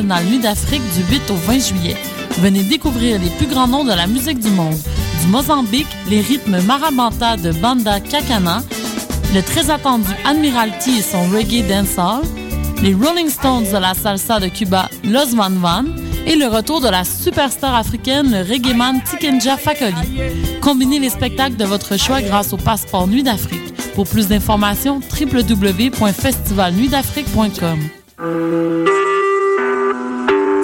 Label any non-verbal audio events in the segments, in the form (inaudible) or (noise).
internationale Nuit d'Afrique du 8 au 20 juillet. Venez découvrir les plus grands noms de la musique du monde. Du Mozambique, les rythmes marabanta de Banda Kakana, le très attendu Admiralty et son reggae dancehall, les Rolling Stones de la salsa de Cuba, Los Van Van, et le retour de la superstar africaine, le reggaeman Tikenja Fakoli. Combinez les spectacles de votre choix grâce au passeport Nuit d'Afrique. Pour plus d'informations, www.festivalnuitdafrique.com.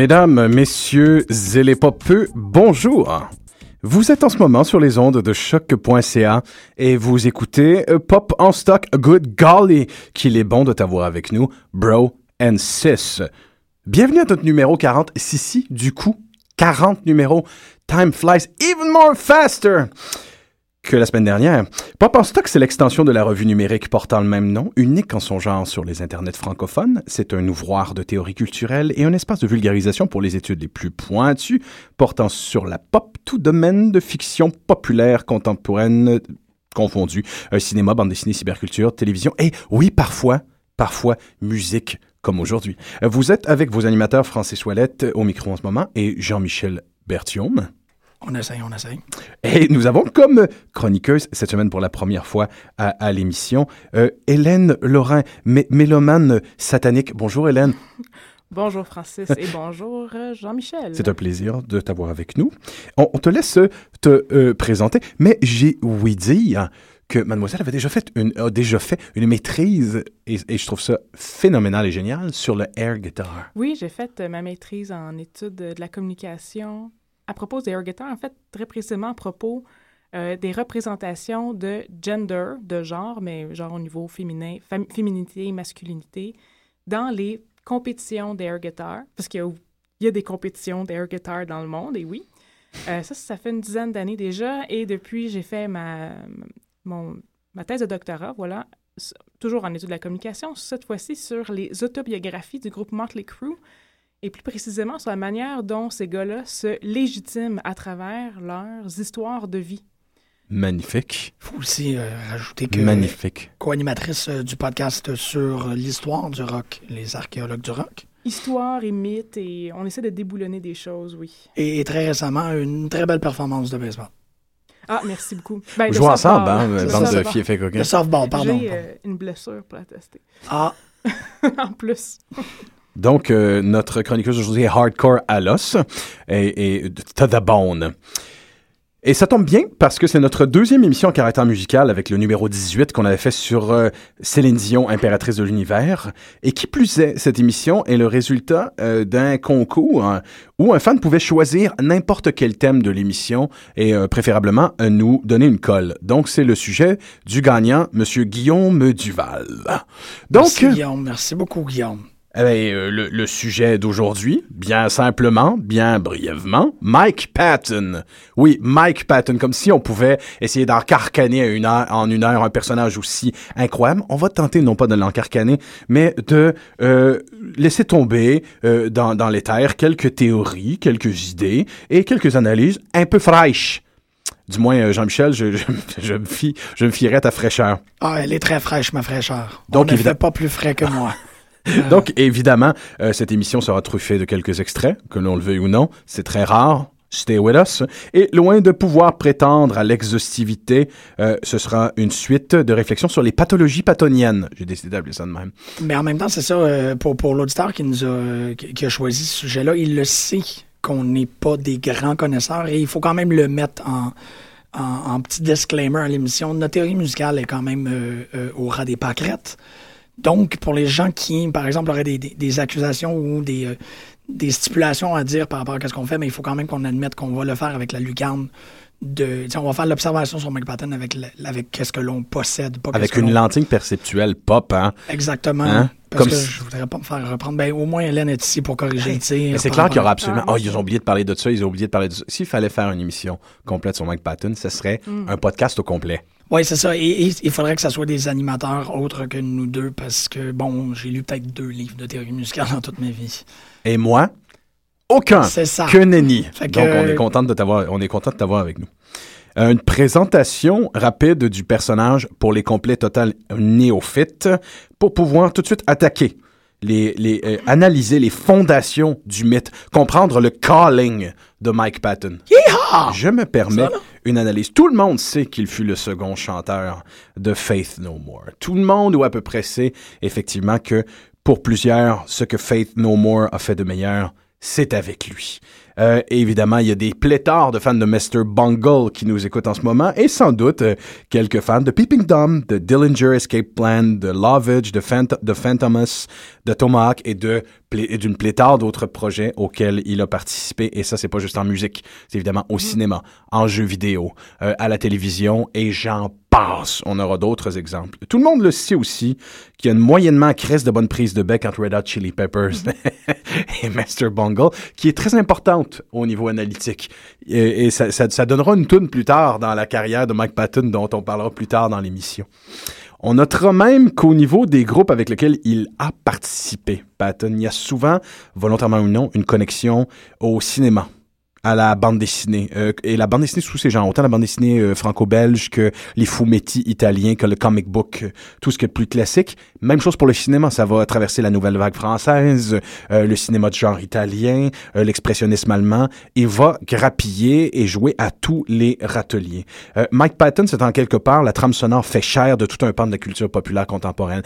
Mesdames, messieurs et les popeux, bonjour. Vous êtes en ce moment sur les ondes de choc.ca et vous écoutez Pop en stock Good Golly, qu'il est bon de t'avoir avec nous, bro and sis. Bienvenue à notre numéro 40. Si, si, du coup, 40 numéros. Time flies even more faster que la semaine dernière. Pop en stock, c'est l'extension de la revue numérique portant le même nom, unique en son genre sur les internets francophones. C'est un ouvroir de théorie culturelle et un espace de vulgarisation pour les études les plus pointues, portant sur la pop, tout domaine de fiction populaire contemporaine confondu, un cinéma, bande dessinée, cyberculture, télévision et, oui, parfois, parfois, musique, comme aujourd'hui. Vous êtes avec vos animateurs Francis Ouellette au micro en ce moment et Jean-Michel Berthiaume. On essaye, on essaye. Et nous avons comme chroniqueuse cette semaine pour la première fois à, à l'émission euh, Hélène Laurin, mé mélomane satanique. Bonjour Hélène. Bonjour Francis et bonjour euh, Jean-Michel. C'est un plaisir de t'avoir avec nous. On, on, te laisse te euh, présenter, mais j'ai ouï dire que mademoiselle avait déjà fait une, a déjà fait une maîtrise, et, et, je trouve ça phénoménal et génial, sur le air guitar. Oui, j'ai fait ma maîtrise en études de la communication à propos des guitars, en fait, très précisément à propos euh, des représentations de gender, de genre, mais genre au niveau féminin, féminité et masculinité, dans les compétitions d'air guitar, parce qu'il y, y, a des compétitions d'air guitar dans le monde, et oui. Euh, ça, ça fait une dizaine d'années déjà, et depuis, j'ai fait ma, ma thèse de doctorat, voilà, toujours en études de la communication, cette fois-ci sur les autobiographies du groupe Motley Crue, et plus précisément sur la manière dont ces gars-là se légitiment à travers leurs histoires de vie. Magnifique. Il faut aussi euh, rajouter que. Magnifique. Co-animatrice euh, du podcast sur l'histoire du rock, les archéologues du rock. Histoire et mythe, et on essaie de déboulonner des choses, oui. Et, très récemment, une très belle performance de baseball. Ah, merci beaucoup. Ben, jouez ensemble, hein, bande de filles fait coquin. Le softball, pardon. J'ai euh, une blessure pour attester. Ah. (laughs) en plus. (laughs) Donc, euh, notre chroniqueuse aujourd'hui est hardcore à l'os et, et to the bone. Et ça tombe bien parce que c'est notre deuxième émission en caractère musical avec le numéro 18 qu'on avait fait sur euh, Céline Dion, impératrice de l'univers. Et qui plus est, cette émission est le résultat euh, d'un concours hein, où un fan pouvait choisir n'importe quel thème de l'émission et préférablement nous donner une colle. Donc c'est le sujet du gagnant, Monsieur Guillaume Duval. Donc, merci Guillaume, merci beaucoup Guillaume. Eh bien, euh, le, le, sujet d'aujourd'hui, bien simplement, bien brièvement, Mike Patton. Oui, Mike Patton, comme si on pouvait essayer d'encarcaner une heure, en une heure un personnage aussi incroyable. On va tenter non pas de l'encarcaner, mais de euh, laisser tomber euh, dans, dans l'éther quelques théories, quelques idées et quelques analyses un peu fraîches. Du moins, Jean-Michel, je, je, je, me fie, je me fierais à ta fraîcheur. Ah, elle est très fraîche, ma fraîcheur. Donc, On ne fait pas plus frais que moi. (laughs) (laughs) Donc, évidemment, euh, cette émission sera truffée de quelques extraits, que l'on le veuille ou non. C'est très rare. Stay with us. Et loin de pouvoir prétendre à l'exhaustivité, euh, ce sera une suite de réflexions sur les pathologies pathoniennes. J'ai décidé d'appeler ça de même. Mais en même temps, c'est ça, euh, pour, pour l'auditeur qui nous a, qui a choisi ce sujet-là, il le sait qu'on n'est pas des grands connaisseurs et il faut quand même le mettre en, en, en petit disclaimer à l'émission. Notre théorie musicale est quand même au ras des pâquerettes. Donc, pour les gens qui, par exemple, auraient des, des, des accusations ou des, euh, des, stipulations à dire par rapport à ce qu'on fait, mais il faut quand même qu'on admette qu'on va le faire avec la lucarne de on va faire l'observation sur Mike Patton avec le- avec qu'est-ce que l'on possède, pas Avec qu'est-ce que une lentille perceptuelle pop, hein? Exactement. Hein? Parce Comme que si- je voudrais pas me faire reprendre. Ben, au moins, Hélène est ici pour corriger le tir. Mais c'est par clair qu'il y aura absolument. Ah, Oh, ils ont oublié de parler de ça, ils ont oublié de parler de ça. S'il fallait faire une émission complète sur Mike Patton, ce serait un podcast au complet. Oui, c'est ça. Et, et il faudrait que ça soit des animateurs autres que nous deux parce que, bon, j'ai lu peut-être deux livres de théorie musicale dans toute ma vie. Et moi, aucun. C'est ça. Que nenni. Fait que- Donc, on est content de t'avoir, on est content de t'avoir avec nous. Euh, Une présentation rapide du personnage pour les complets total néophytes pour pouvoir tout de suite attaquer les, les euh, analyser les fondations du mythe, comprendre le calling de Mike Patton. Je me permets Tout le monde sait qu'il fut le second chanteur de Faith No More. Tout le monde, ou à peu près, sait effectivement que pour plusieurs, ce que Faith No More a fait de meilleur, c'est avec lui. Euh, évidemment, il y a des pléthores de fans de Mr. Bungle qui nous écoutent en ce moment, et sans doute euh, quelques fans de Peeping Tom, de Dillinger Escape Plan, de Lovage, de, Phant de Phantomus, de Tomahawk et d'une pléthore d'autres projets auxquels il a participé. Et ça, c'est pas juste en musique, c'est évidemment au cinéma, en jeux vidéo, euh, à la télévision, et j'en On aura d'autres exemples. Tout le monde le sait aussi qu'il y a une moyennement crisse de bonne prise de bec entre Red Hot Chili Peppers (laughs) et Mr. Bungle, qui est très importante au niveau analytique. Et, ça- ça donnera une toune plus tard dans la carrière de Mike Patton, dont on parlera plus tard dans l'émission. On notera même qu'au niveau des groupes avec lesquels il a participé, Patton, il y a souvent, volontairement ou non, une connexion au cinéma à la bande dessinée. Euh, et la bande dessinée sous ces genres, autant la bande dessinée euh, franco-belge que les fumetti italiens, que le comic book, euh, tout ce qui est plus classique. Même chose pour le cinéma, ça va traverser la nouvelle vague française, euh, le cinéma de genre italien, l'expressionnisme allemand. Il va grappiller et jouer à tous les râteliers. Mike Patton, c'est en quelque part, la trame sonore fait chair de tout un pan de la culture populaire contemporaine.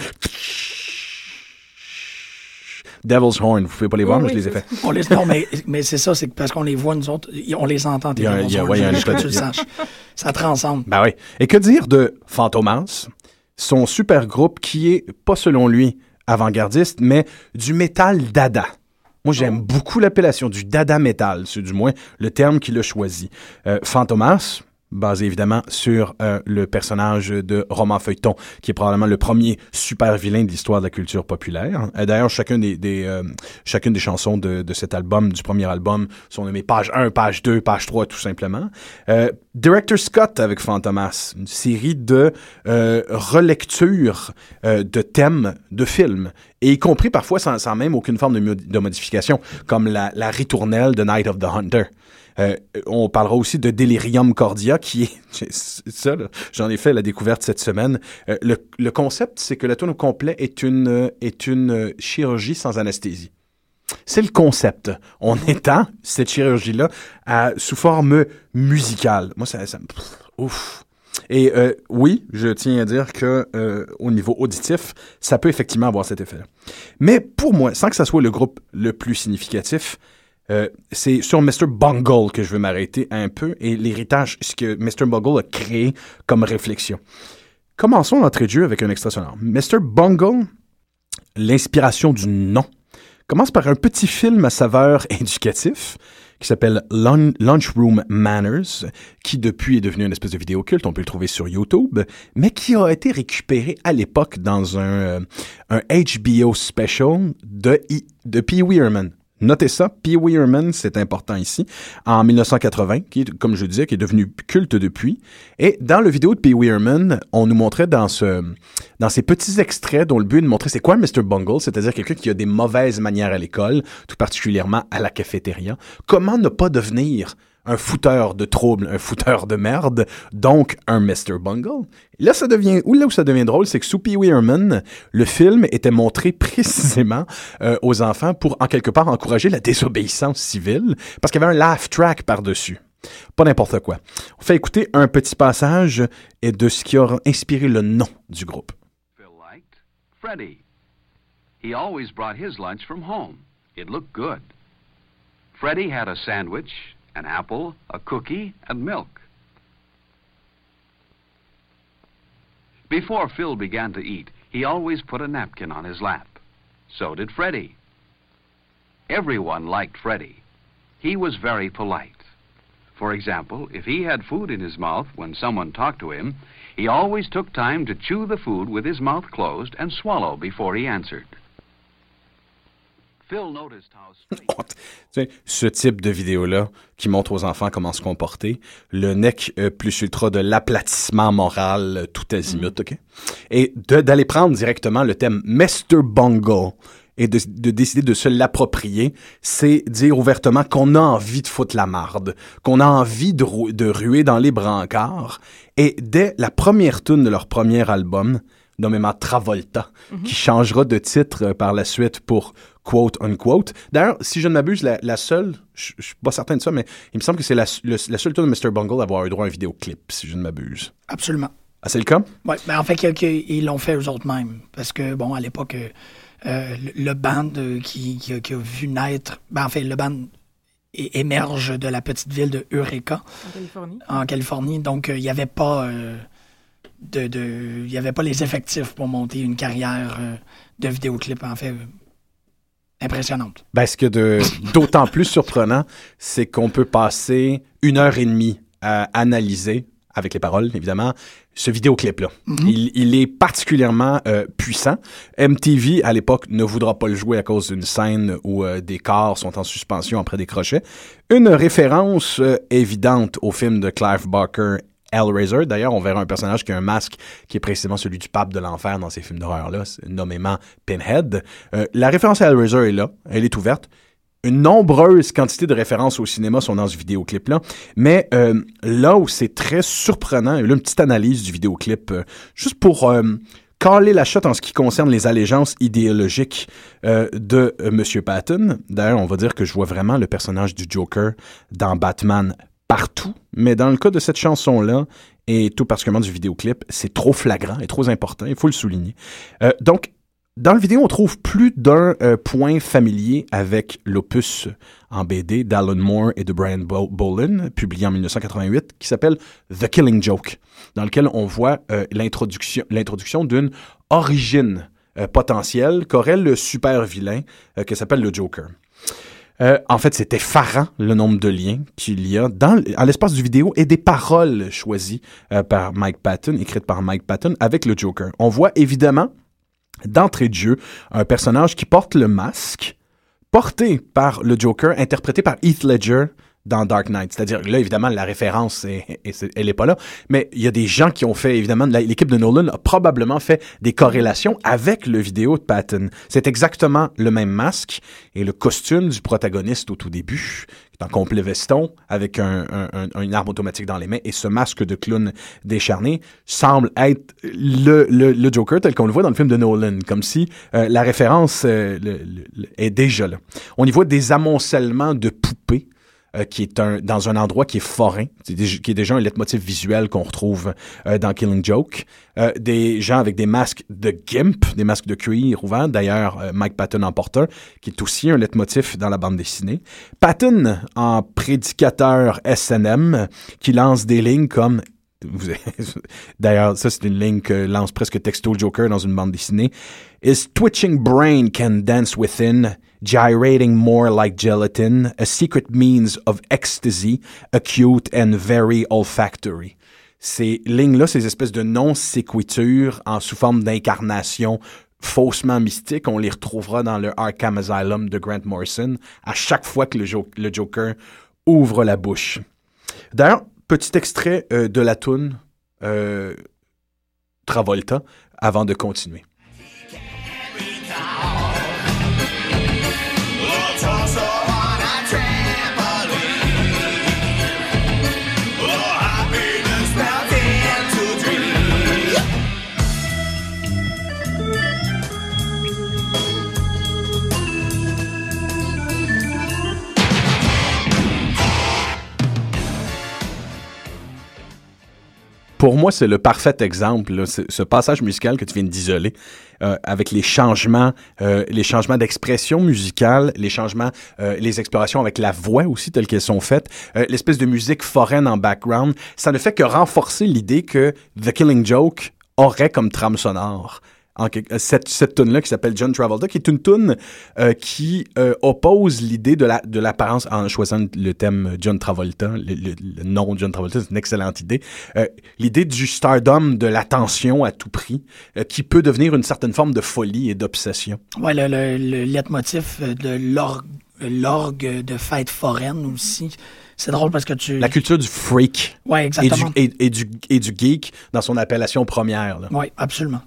Devil's Horn, vous pouvez pas les voir, Oui, mais je les ai c'est fait. On les, non, mais, mais c'est ça, c'est parce qu'on les voit, nous autres, on les entend. Il y a il y a- ouais, il y a un de-. Ça transcende. Ben oui. Et que dire de Fantomas, son super groupe qui est, pas selon lui, avant-gardiste, mais du métal dada. Moi, j'aime beaucoup l'appellation du dada metal, c'est du moins le terme qu'il a choisi. Euh, Fantomas, basé évidemment sur euh, le personnage de Roman Feuilleton, qui est probablement le premier super vilain de l'histoire de la culture populaire. Euh, D'ailleurs, chacun des, euh, chacune des chansons de, de cet album, du premier album, sont nommées page 1, page 2, page 3, tout simplement. Director Scott avec Fantomas, une série de relectures de thèmes de films, et y compris parfois sans, sans même aucune forme de, de modification, comme la, la ritournelle de Night of the Hunter. Euh, on parlera aussi de Delirium Cordia, qui est (laughs) ça. là, J'en ai fait la découverte cette semaine. Euh, le, le concept, c'est que la tonne au complet est une euh, est une chirurgie sans anesthésie. C'est le concept. On étend cette chirurgie-là sous forme musicale. Moi, ça, ça pff, ouf. Et euh, oui, je tiens à dire que euh, au niveau auditif, ça peut effectivement avoir cet effet-là. Mais pour moi, sans que ça soit le groupe le plus significatif, euh, c'est sur Mr. Bungle que je veux m'arrêter un peu et l'héritage, ce que Mr. Bungle a créé comme réflexion. Commençons l'entrée de jeu avec un extrait sonore. Mr. Bungle, l'inspiration du nom, commence par un petit film à saveur (laughs) éducatif qui s'appelle Lun- Lunchroom Manners, qui depuis est devenu une espèce de vidéo culte, on peut le trouver sur YouTube, mais qui a été récupéré à l'époque dans un, euh, HBO special de, I- de Pee Wee Herman. Notez ça, Pee Wee Herman, c'est important ici, en 1980, qui comme je disais, qui est devenu culte depuis. Et dans le vidéo de Pee Wee on nous montrait dans ce, dans ces petits extraits dont le but est de montrer c'est quoi Mr. Bungle, c'est-à-dire quelqu'un qui a des mauvaises manières à l'école, tout particulièrement à la cafétéria. Comment ne pas devenir un fouteur de troubles, un fouteur de merde, donc un Mr. Bungle. Là, ça devient, là où ça devient drôle, c'est que sous Pee Wee Herman, le film était montré précisément euh, aux enfants pour, en quelque part, encourager la désobéissance civile, parce qu'il y avait un laugh track par-dessus. Pas n'importe quoi. On fait écouter un petit passage et de ce qui aura inspiré le nom du groupe. Phil liked? Freddie. He always brought his lunch from home. It looked good. Freddie had a sandwich, an apple, a cookie, and milk. Before Phil began to eat, he always put a napkin on his lap. So did Freddie. Everyone liked Freddie. He was very polite. For example, if he had food in his mouth when someone talked to him, he always took time to chew the food with his mouth closed and swallow before he answered. (laughs) ce type de vidéo-là qui montre aux enfants comment se comporter, le nec euh, plus ultra de l'aplatissement moral euh, tout azimut, OK? Et d'aller prendre directement le thème Mr. Bungle et de, de décider de se l'approprier, c'est dire ouvertement qu'on a envie de foutre la marde, qu'on a envie de, rou- de ruer dans les brancards. Et dès la première tune de leur premier album, nommément Travolta, qui changera de titre euh, par la suite pour quote unquote. D'ailleurs, si je ne m'abuse, la, la seule, je je suis pas certain de ça, mais il me semble que c'est la, le- la seule tune de Mr. Bungle à avoir eu droit à un vidéoclip, si je ne m'abuse. Absolument. Ah, c'est le cas? Oui, ben en fait, ils l'ont fait eux autres mêmes. Parce que, bon, à l'époque, euh, le, band euh, qui, qui a, qui a vu naître, ben, en fait, le band émerge de la petite ville de Eureka, En Californie. en Californie. Donc, euh, il n'y avait pas euh, de, de- il y avait pas les effectifs pour monter une carrière euh, de vidéoclip, en fait, impressionnante. Ben, ce que de (laughs) d'autant plus surprenant, c'est qu'on peut passer une heure et demie à analyser, avec les paroles évidemment, ce vidéoclip-là. il, il est particulièrement euh, puissant. MTV, à l'époque, ne voudra pas le jouer à cause d'une scène où euh, des corps sont en suspension après des crochets. Une référence euh, évidente au film de Clive Barker, Hellraiser. D'ailleurs, on verra un personnage qui a un masque qui est précisément celui du pape de l'enfer dans ces films d'horreur-là, nommément Pinhead. Euh, la référence à Hellraiser est là, elle est ouverte. Une nombreuse quantité de références au cinéma sont dans ce vidéoclip-là. Mais euh, là où c'est très surprenant, et là, une petite analyse du vidéoclip, euh, juste pour caler la shot en ce qui concerne les allégeances idéologiques de Monsieur Patton. D'ailleurs, on va dire que je vois vraiment le personnage du Joker dans Batman partout. Mais dans le cas de cette chanson-là, et tout particulièrement du vidéoclip, c'est trop flagrant et trop important, il faut le souligner. Euh, donc, dans le vidéo, on trouve plus d'un euh, point familier avec l'opus en BD d'Alan Moore et de Brian Bo- Bolin, publié en 1988, qui s'appelle The Killing Joke, dans lequel on voit euh, l'introduction d'une origine euh, potentielle qu'aurait le super vilain qui s'appelle le Joker. Euh, en fait, c'est effarant le nombre de liens qu'il y a dans, l'espace du vidéo et des paroles choisies euh, par Mike Patton, écrites par Mike Patton avec le Joker. On voit évidemment d'entrée de jeu un personnage qui porte le masque, porté par le Joker, interprété par Heath Ledger dans Dark Knight. C'est-à-dire, là, évidemment, la référence, est- est- elle n'est pas là, mais il y a des gens qui ont fait, évidemment, l'équipe de Nolan a probablement fait des corrélations avec le vidéo de Patton. C'est exactement le même masque et le costume du protagoniste au tout début, en complet veston, avec un, un- un- une arme automatique dans les mains, et ce masque de clown décharné semble être le, le, Joker tel qu'on le voit dans le film de Nolan, comme si euh, la référence euh, est déjà là. On y voit des amoncellements de poupées euh, qui est un, dans un endroit qui est forain, qui est déjà un leitmotiv visuel qu'on retrouve euh, dans Killing Joke. Euh, des gens avec des masques de gimp, des masques de cuir ouverts. D'ailleurs, euh, Mike Patton en porte un, qui est aussi un leitmotiv dans la bande dessinée. Patton en prédicateur SNM, qui lance des lignes comme (laughs) D'ailleurs, ça, c'est une ligne que lance presque texto Joker dans une bande dessinée. His twitching brain can dance within, gyrating more like gelatin, a secret means of ecstasy, acute and very olfactory. Ces lignes-là, ces espèces de non-séquitures en sous forme d'incarnation faussement mystiques, on les retrouvera dans le Arkham Asylum de Grant Morrison à chaque fois que le Joker ouvre la bouche. D'ailleurs, petit extrait euh, de la toune euh, Travolta avant de continuer. Pour moi, c'est le parfait exemple, ce passage musical que tu viens d'isoler, euh, avec les changements, euh, les changements d'expression musicale, les changements, euh, les explorations avec la voix aussi telles qu'elles sont faites, l'espèce de musique foraine en background, ça ne fait que renforcer l'idée que The Killing Joke aurait comme trame sonore en quelque- euh, cette, cette tune là qui s'appelle John Travolta, qui est une tune euh, qui euh, oppose l'idée de la de l'apparence en choisissant le thème John Travolta, le, le- le nom John Travolta, c'est une excellente idée. Euh, l'idée du stardom, de l'attention à tout prix, qui peut devenir une certaine forme de folie et d'obsession. Ouais, le, le, le leitmotiv de l'orgue, l'orgue de fête foraine aussi. C'est drôle parce que tu. La culture du freak Ouais, et du, exactement. et, et du, et du geek dans son appellation première. Oui, absolument.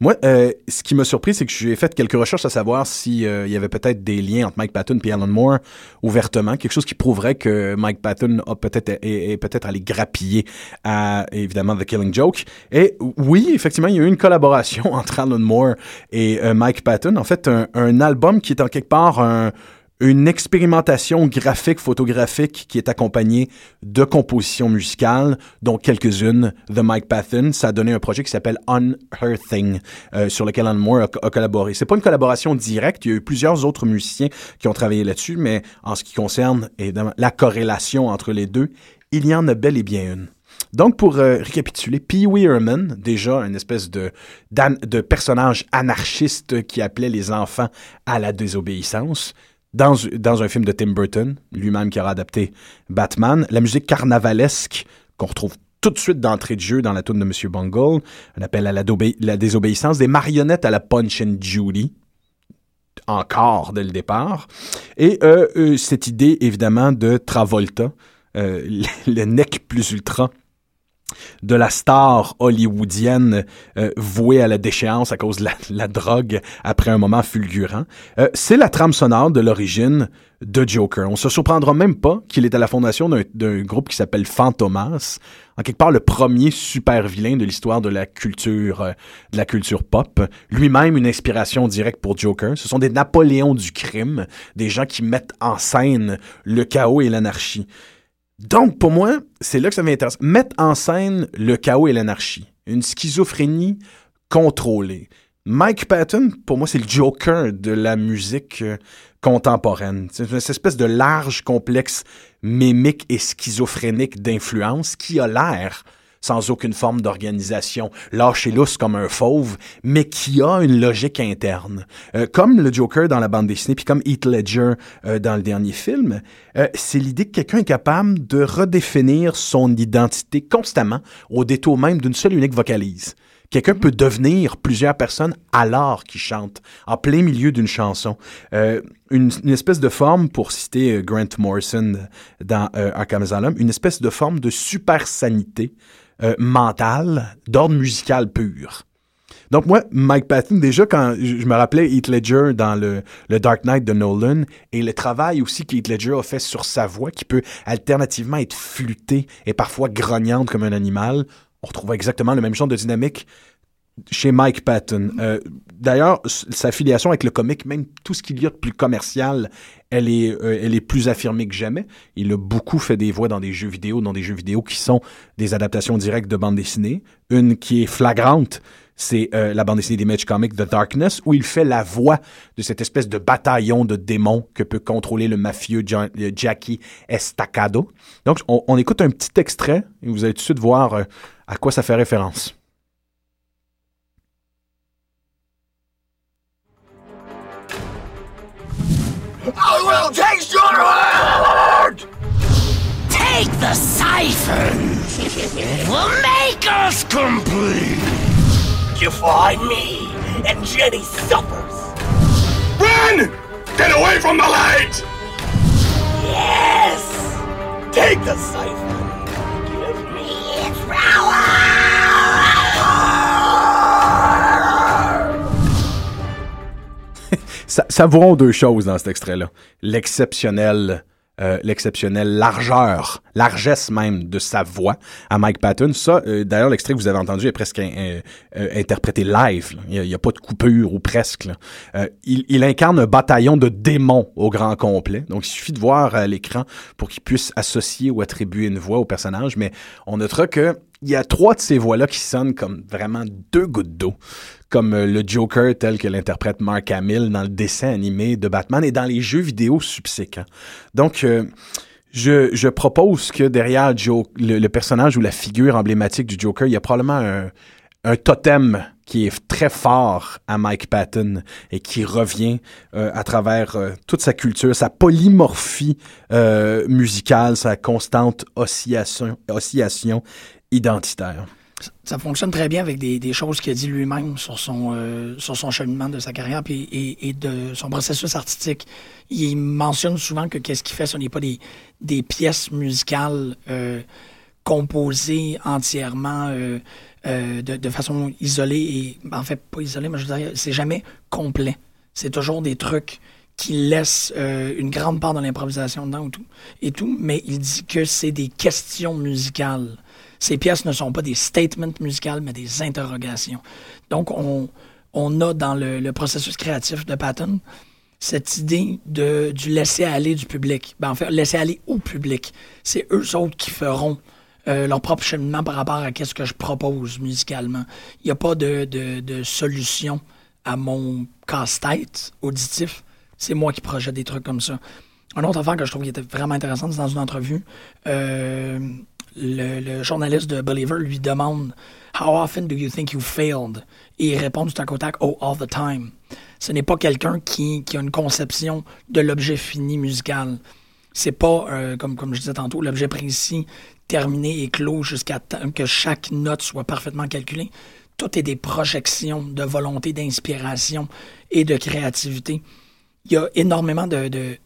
Moi, euh, ce qui m'a surpris, c'est que j'ai fait quelques recherches à savoir s'il y avait peut-être des liens entre Mike Patton et Alan Moore ouvertement, quelque chose qui prouverait que Mike Patton a peut-être est, est peut-être allé grappiller à évidemment The Killing Joke. Et oui, effectivement, il y a eu une collaboration (laughs) entre Alan Moore et euh, Mike Patton. En fait, un, un album qui est en quelque part un une expérimentation graphique, photographique qui est accompagnée de compositions musicales, dont quelques-unes de Mike Patton. Ça a donné un projet qui s'appelle Unearthing, euh, sur lequel Alan Moore a, a collaboré. C'est pas une collaboration directe, il y a eu plusieurs autres musiciens qui ont travaillé là-dessus, mais en ce qui concerne évidemment la corrélation entre les deux, il y en a bel et bien une. Donc, pour euh, récapituler, Pee Wee Herman, déjà une espèce de personnage anarchiste qui appelait les enfants à la désobéissance, dans, dans un film de Tim Burton, lui-même qui aura adapté Batman, la musique carnavalesque qu'on retrouve tout de suite d'entrée de jeu dans la tourne de Monsieur Bungle, un appel à la désobéissance, des marionnettes à la Punch and Judy, encore dès le départ, et euh, euh, cette idée évidemment de Travolta, euh, le, (laughs) le nec plus ultra de la star hollywoodienne euh, vouée à la déchéance à cause de la, (laughs) la drogue après un moment fulgurant. Euh, c'est la trame sonore de l'origine de Joker. On se surprendra même pas qu'il est à la fondation d'un- groupe qui s'appelle Fantomas, en quelque part le premier super vilain de l'histoire de la culture euh, de la culture pop. Lui-même une inspiration directe pour Joker. Ce sont des Napoléons du crime, des gens qui mettent en scène le chaos et l'anarchie. Donc, pour moi, c'est là que ça m'intéresse. Mettre en scène le chaos et l'anarchie. Une schizophrénie contrôlée. Mike Patton, pour moi, c'est le Joker de la musique euh, contemporaine. C'est une espèce de large complexe mémique et schizophrénique d'influence qui a l'air sans aucune forme d'organisation, lâché lousse comme un fauve, mais qui a une logique interne. Euh, comme le Joker dans la bande dessinée, puis comme Heath Ledger euh, dans le dernier film, euh, c'est l'idée que quelqu'un est capable de redéfinir son identité constamment au détour même d'une seule et unique vocalise. Quelqu'un peut devenir plusieurs personnes alors qu'il chante, en plein milieu d'une chanson. Euh, une, une espèce de forme, pour citer euh, Grant Morrison dans euh, Arkham Asylum, une espèce de forme de super sanité euh, mentale, d'ordre musical pur. Donc moi, Mike Patton, déjà quand je me rappelais Heath Ledger dans le, le Dark Knight de Nolan et le travail aussi qu'Heath Ledger a fait sur sa voix qui peut alternativement être flûtée et parfois grognante comme un animal, on retrouve exactement le même genre de dynamique chez Mike Patton. Euh, D'ailleurs, sa filiation avec le comique, même tout ce qu'il y a de plus commercial, elle est, euh, elle est plus affirmée que jamais. Il a beaucoup fait des voix dans des jeux vidéo, dans des jeux vidéo qui sont des adaptations directes de bande dessinée. Une qui est flagrante, c'est euh, la bande dessinée d'Image Comics The Darkness, où il fait la voix de cette espèce de bataillon de démons que peut contrôler le mafieux euh, Jackie Estacado. Donc, on, écoute un petit extrait et vous allez tout de suite voir à quoi ça fait référence. I will taste your heart! Take the siphon! It (laughs) will make us complete! You find me and Jenny suffers! Run! Get away from the light! Yes! Take the siphon! Ça, savourons deux choses dans cet extrait-là. L'exceptionnel, euh, l'exceptionnelle largeur, largesse même de sa voix à Mike Patton. Ça, euh, d'ailleurs, l'extrait que vous avez entendu est presque euh, euh, interprété live. Il n'y a, pas de coupure ou presque. il, il incarne un bataillon de démons au grand complet. Donc, il suffit de voir à l'écran pour qu'il puisse associer ou attribuer une voix au personnage. Mais on notera que il y a trois de ces voix-là qui sonnent comme vraiment deux gouttes d'eau comme euh, le Joker tel que l'interprète Mark Hamill dans le dessin animé de Batman et dans les jeux vidéo subséquents. Donc, euh, je, propose que derrière le, personnage ou la figure emblématique du Joker, il y a probablement un, totem qui est très fort à Mike Patton et qui revient euh, à travers toute sa culture, sa polymorphie musicale, sa constante oscillation, oscillation identitaire. Ça fonctionne très bien avec des, choses qu'il a dit lui-même sur son euh, sur son cheminement de sa carrière puis, et, de son processus artistique. Il mentionne souvent que qu'est-ce qu'il fait, ce n'est pas des, pièces musicales euh, composées entièrement euh, de, façon isolée et en fait pas isolée, mais je veux dire, c'est jamais complet. C'est toujours des trucs qui laissent une grande part de l'improvisation dedans ou tout, et tout, mais il dit que c'est des questions musicales. Ces pièces ne sont pas des statements musicaux, mais des interrogations. Donc, on, on a dans le, processus créatif de Patton cette idée de, du laisser aller du public. Ben, en fait, laisser aller au public. C'est eux autres qui feront euh, leur propre cheminement par rapport à ce que je propose musicalement. Il n'y a pas de, de, de solution à mon casse-tête auditif. C'est moi qui projette des trucs comme ça. Un autre affaire que je trouve qui était vraiment intéressante, c'est dans une entrevue, euh, le, journaliste de Believer lui demande How often do you think you failed? Et il répond du tac au Oh, all the time. Ce n'est pas quelqu'un qui, a une conception de l'objet fini musical. C'est pas, euh, comme, comme je disais tantôt, l'objet précis, terminé et clos jusqu'à que chaque note soit parfaitement calculée. Tout est des projections de volonté, d'inspiration et de créativité. Il y a énormément de, de,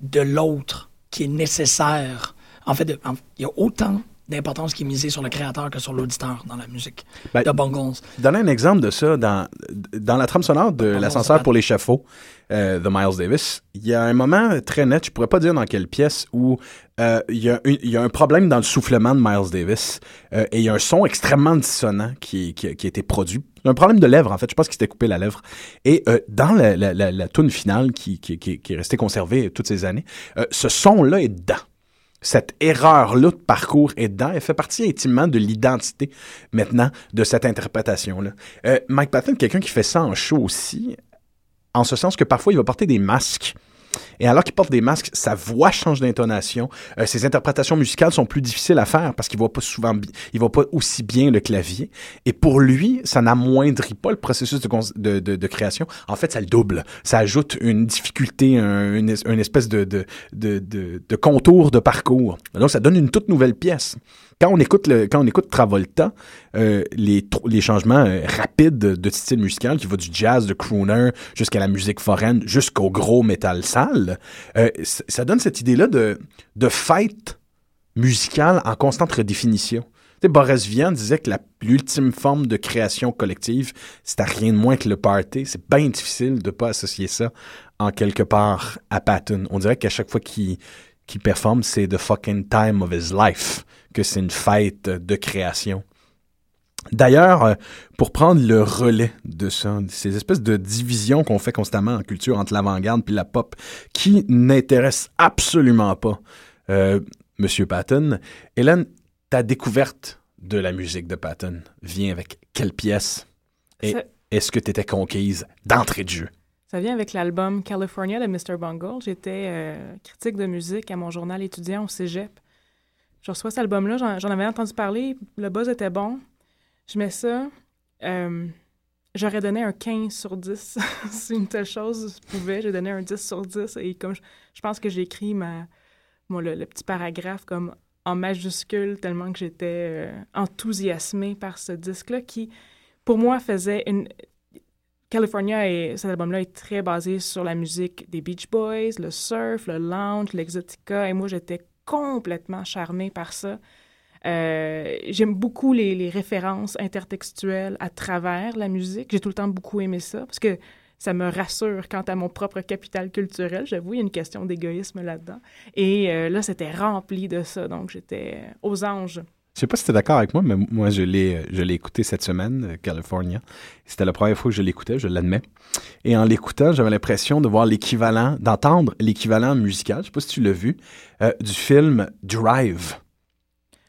de l'autre qui est nécessaire. En fait, il y a autant d'importance qui est misée sur le créateur que sur l'auditeur dans la musique Ben, de Bungles. Donner un exemple de ça dans, dans la trame sonore de l'ascenseur ça pour l'échafaud euh, de Miles Davis. Il y a un moment très net, je pourrais pas dire dans quelle pièce, où euh, il, y a une- il y a un problème dans le soufflement de Miles Davis euh, et il y a un son extrêmement dissonant qui, qui, qui a été produit. Un problème de lèvre, en fait. Je pense qu'il s'était coupé la lèvre. Et euh, dans la, la, la, la tune finale qui, qui, qui, qui est restée conservée toutes ces années, euh, ce son-là est dedans cette erreur-là de parcours est dedans. Elle fait partie intimement de l'identité maintenant de cette interprétation-là. Euh, Mike Patton, quelqu'un qui fait ça en show aussi, en ce sens que parfois il va porter des masques. Et alors qu'il porte des masques, sa voix change d'intonation. Euh, ses interprétations musicales sont plus difficiles à faire parce qu'il voit pas souvent, il voit pas aussi bien le clavier. Et pour lui, ça n'amoindrit pas le processus de, de, de- de création. En fait, ça le double. Ça ajoute une difficulté, un- une, une espèce de, de contour de parcours. Donc, ça donne une toute nouvelle pièce. Quand on écoute, quand on écoute Travolta, euh, les, les changements euh, rapides de, style musical, qui va du jazz, de crooner, jusqu'à la musique foraine, jusqu'au gros métal sale, euh, ça donne cette idée-là de, de fête musicale en constante redéfinition. Boris Vian disait que l'ultime forme de création collective, c'était rien de moins que le party. C'est bien difficile de pas associer ça en quelque part à Patton. On dirait qu'à chaque fois qu'il qu'il performe, c'est the fucking time of his life, que c'est une fête de création. D'ailleurs, euh, pour prendre le relais de ça, ces espèces de divisions qu'on fait constamment en culture entre l'avant-garde puis la pop, qui n'intéressent absolument pas euh, Monsieur Patton. Hélène, ta découverte de la musique de Patton vient avec quelle pièce? Et Ça- est-ce que tu étais conquise d'entrée de jeu? Ça vient avec l'album California de Mr. Bungle. J'étais euh, critique de musique à mon journal étudiant au cégep. Je reçois cet album-là, j'en, avais entendu parler, le buzz était bon. Je mets ça. euh, j'aurais donné un 15 sur 10 (laughs) si une telle chose pouvait. J'ai donné un 10 sur 10 et comme je, je pense que j'ai écrit ma, mon- le, le petit paragraphe comme en majuscule tellement que j'étais euh, enthousiasmée par ce disque-là qui, pour moi, faisait une, California et cet album-là est très basé sur la musique des Beach Boys, le surf, le lounge, l'exotica. Et moi, j'étais complètement charmée par ça. Euh, J'aime beaucoup les, références intertextuelles à travers la musique. J'ai tout le temps beaucoup aimé ça parce que ça me rassure quant à mon propre capital culturel. J'avoue, il y a une question d'égoïsme là-dedans. Et euh, là, c'était rempli de ça. Donc, j'étais aux anges. Je sais pas si tu es d'accord avec moi, mais moi, je l'ai, je l'ai écouté cette semaine, euh, California. C'était la première fois que je l'écoutais, je l'admets. Et en l'écoutant, j'avais l'impression de voir l'équivalent, d'entendre l'équivalent musical, je sais pas si tu l'as vu, euh, du film Drive.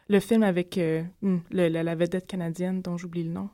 Le film avec euh, hmm, le- la, la vedette canadienne dont j'oublie le nom.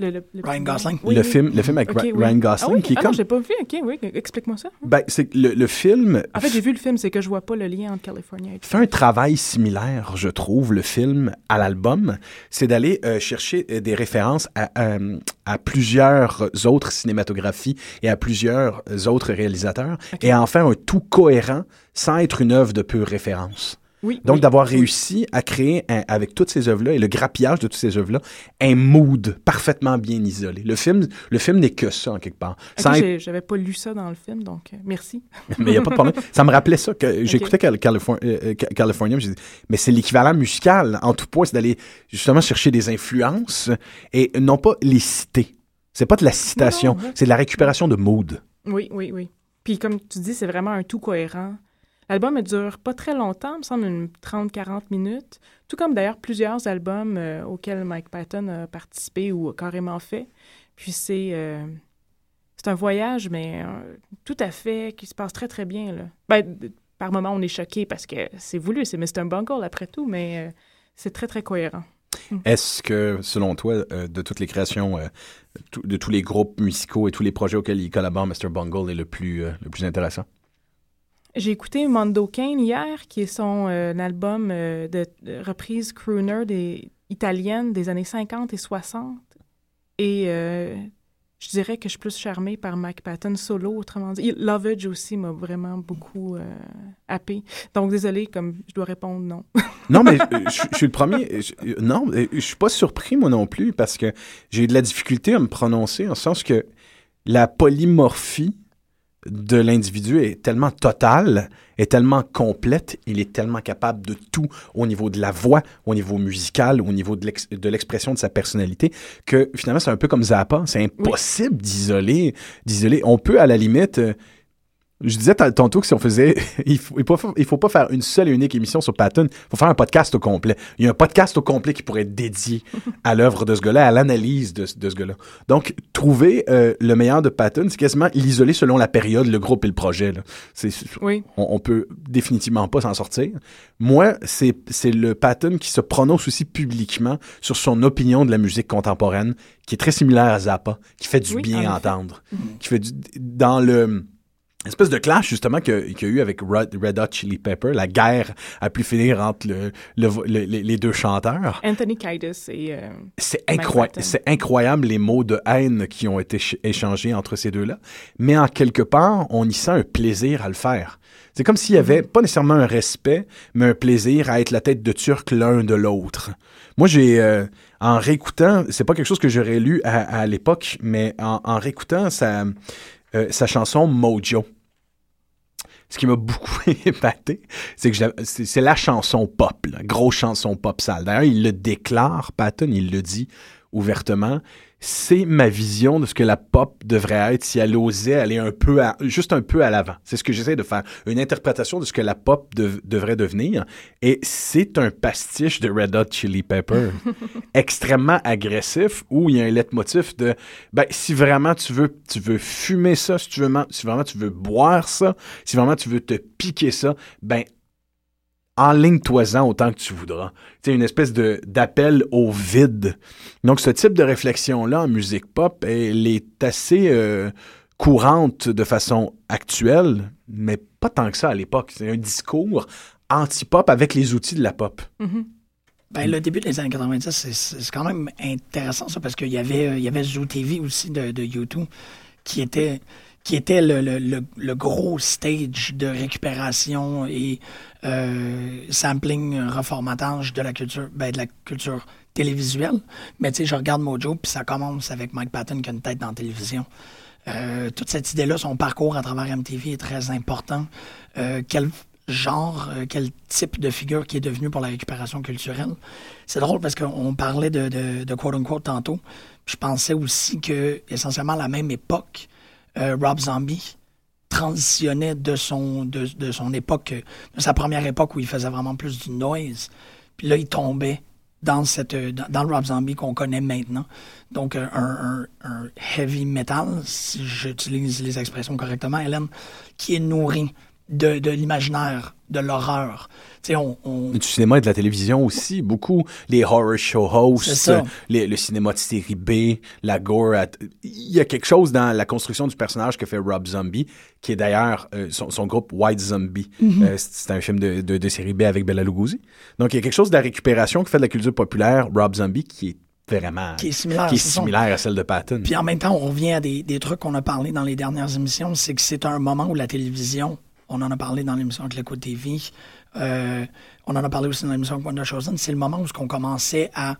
Le, le- le Ryan Gosling? Oui, le, oui. film, le film avec oui. Ryan Ah Gosling, oui? qui est Ah comme... non, j'ai pas vu. OK, oui, explique-moi ça. Ben, c'est que le, le film En fait, j'ai vu le film, c'est que je vois pas le lien entre California et fait un travail similaire, je trouve, le film à l'album. C'est d'aller euh, chercher euh, des références à, à- à plusieurs autres cinématographies et à plusieurs autres réalisateurs et à en faire un tout cohérent sans être une œuvre de pure référence. Oui. Donc, oui, d'avoir oui. réussi à créer, un- avec toutes ces œuvres-là et le grappillage de toutes ces œuvres-là, un mood parfaitement bien isolé. Le film, le film n'est que ça, en quelque part. Ok, Sans être- j'avais pas lu ça dans le film, donc euh, merci. (laughs) mais il n'y a pas de problème. Ça me rappelait ça que (laughs) j'écoutais Californ- euh, euh, Ca- California, je me dis, mais c'est l'équivalent musical en tout point, c'est d'aller justement chercher des influences et non pas les citer. C'est pas de la citation, c'est de la récupération de mood. Oui, oui, oui. Puis comme tu dis, c'est vraiment un tout cohérent. L'album ne dure pas très longtemps, il me semble une 30-40 minutes, tout comme d'ailleurs plusieurs albums euh, auxquels Mike Patton a participé ou a carrément fait. Puis c'est euh, un voyage, mais euh, tout à fait, qui se passe très, très bien. Là. Ben, par moments, on est choqué parce que c'est voulu, c'est Mr. Bungle après tout, mais c'est très, très cohérent. Est-ce que, selon toi, de toutes les créations, de tous les groupes musicaux et tous les projets auxquels il collabore, Mr. Bungle est le plus, le plus intéressant? J'ai écouté Mondo Kane hier, qui est son euh, album euh, de, de reprise crooner des, italienne des années 50 et 60. Et euh, je dirais que je suis plus charmée par Mike Patton solo, autrement dit. Lovage aussi m'a vraiment beaucoup happé. Donc, désolé, comme je dois répondre non. (laughs) Non, mais je suis le premier. non, je suis pas surpris, moi non plus, parce que j'ai de la difficulté à me prononcer, en sens que la polymorphie de l'individu est tellement totale, est tellement complète, il est tellement capable de tout au niveau de la voix, au niveau musical, au niveau de l'ex- de l'expression de sa personnalité, que finalement, c'est un peu comme Zappa. C'est impossible d'isoler, d'isoler. On peut, à la limite... je disais tantôt que si on faisait, (laughs) il faut, il faut, il faut pas faire une seule et unique émission sur Patton, il faut faire un podcast au complet. Il y a un podcast au complet qui pourrait être dédié (laughs) à l'œuvre de ce gars-là, à l'analyse de, ce- de ce gars-là. Donc, trouver euh, le meilleur de Patton, c'est quasiment l'isoler selon la période, le groupe et le projet. là. C'est, Oui. on, on peut définitivement pas s'en sortir. Moi, c'est, c'est le Patton qui se prononce aussi publiquement sur son opinion de la musique contemporaine, qui est très similaire à Zappa, qui fait du Oui, bien entendre, qui fait du, dans le espèce de clash justement qu'il y a eu avec Red, Red Hot Chili Pepper, la guerre a pu finir entre le- le- le- les, deux chanteurs. Anthony Kiedis et... euh, C'est incroyable, c'est incroyable les mots de haine qui ont été ch- échangés entre ces deux-là. Mais en quelque part, on y sent un plaisir à le faire. C'est comme s'il y avait pas nécessairement un respect, mais un plaisir à être la tête de turc l'un de l'autre. Moi, j'ai, euh, en réécoutant, c'est pas quelque chose que j'aurais lu à, à l'époque, mais en, en réécoutant sa, euh, sa chanson Mojo, ce qui m'a beaucoup (laughs) épaté, c'est que c'est la chanson pop, la grosse chanson pop sale. D'ailleurs, il le déclare, Patton, il le dit ouvertement. C'est ma vision de ce que la pop devrait être si elle osait aller un peu, à- juste un peu à l'avant. C'est ce que j'essaie de faire, une interprétation de ce que la pop dev- devrait devenir. Et c'est un pastiche de Red Hot Chili Pepper, (laughs) extrêmement agressif, où il y a un leitmotiv de, ben, si vraiment tu veux, tu veux fumer ça, si tu veux, si vraiment tu veux boire ça, si vraiment tu veux te piquer ça, ben, enligne-toi-en autant que tu voudras. C'est une espèce de d'appel au vide. Donc, ce type de réflexion-là en musique pop, elle est assez euh, courante de façon actuelle, mais pas tant que ça à l'époque. C'est un discours anti-pop avec les outils de la pop. mhm. Ben, le début des années 90, c'est- c'est quand même intéressant, ça, parce qu'il y avait, euh, il y avait Zoo TV aussi de YouTube qui était, qui était le, le, le, le gros stage de récupération et euh, sampling, reformatage de la culture, ben, de la culture télévisuelle. Mais tu sais, je regarde Mojo, puis ça commence avec Mike Patton qui a une tête dans la télévision. Euh, toute cette idée-là, son parcours à travers MTV est très important. Euh, quel genre, euh, quel type de figure qui est devenu pour la récupération culturelle? C'est drôle parce qu'on parlait de, de, de quote-unquote tantôt. Je pensais aussi que, essentiellement, à la même époque, euh, Rob Zombie transitionnait de son, de, son époque, de sa première époque où il faisait vraiment plus du noise. Puis là, il tombait dans, cette, dans, le Rob Zombie qu'on connaît maintenant. Donc, un, un, un heavy metal, si j'utilise les expressions correctement, Hélène, qui est nourri de, de l'imaginaire, de l'horreur. On, on- Du cinéma et de la télévision aussi, beaucoup. Les horror show hosts, les- le cinéma de série B, la gore. at- Il y a quelque chose dans la construction du personnage que fait Rob Zombie, qui est d'ailleurs euh, son, son groupe White Zombie. Mhm. Euh, c'est un film de, de- de série B avec Bella Lugosi. Donc il y a quelque chose de la récupération qui fait de la culture populaire Rob Zombie qui est vraiment Qui est similaire, qui est c'est ça. similaire à celle de Patton. Puis en même temps, on revient à des, des trucs qu'on a parlé dans les dernières émissions, c'est que c'est un moment où la télévision, on en a parlé dans l'émission avec l'écoute TV, euh, on en a parlé aussi dans l'émission avec Wonder Chosen, c'est le moment où on commençait à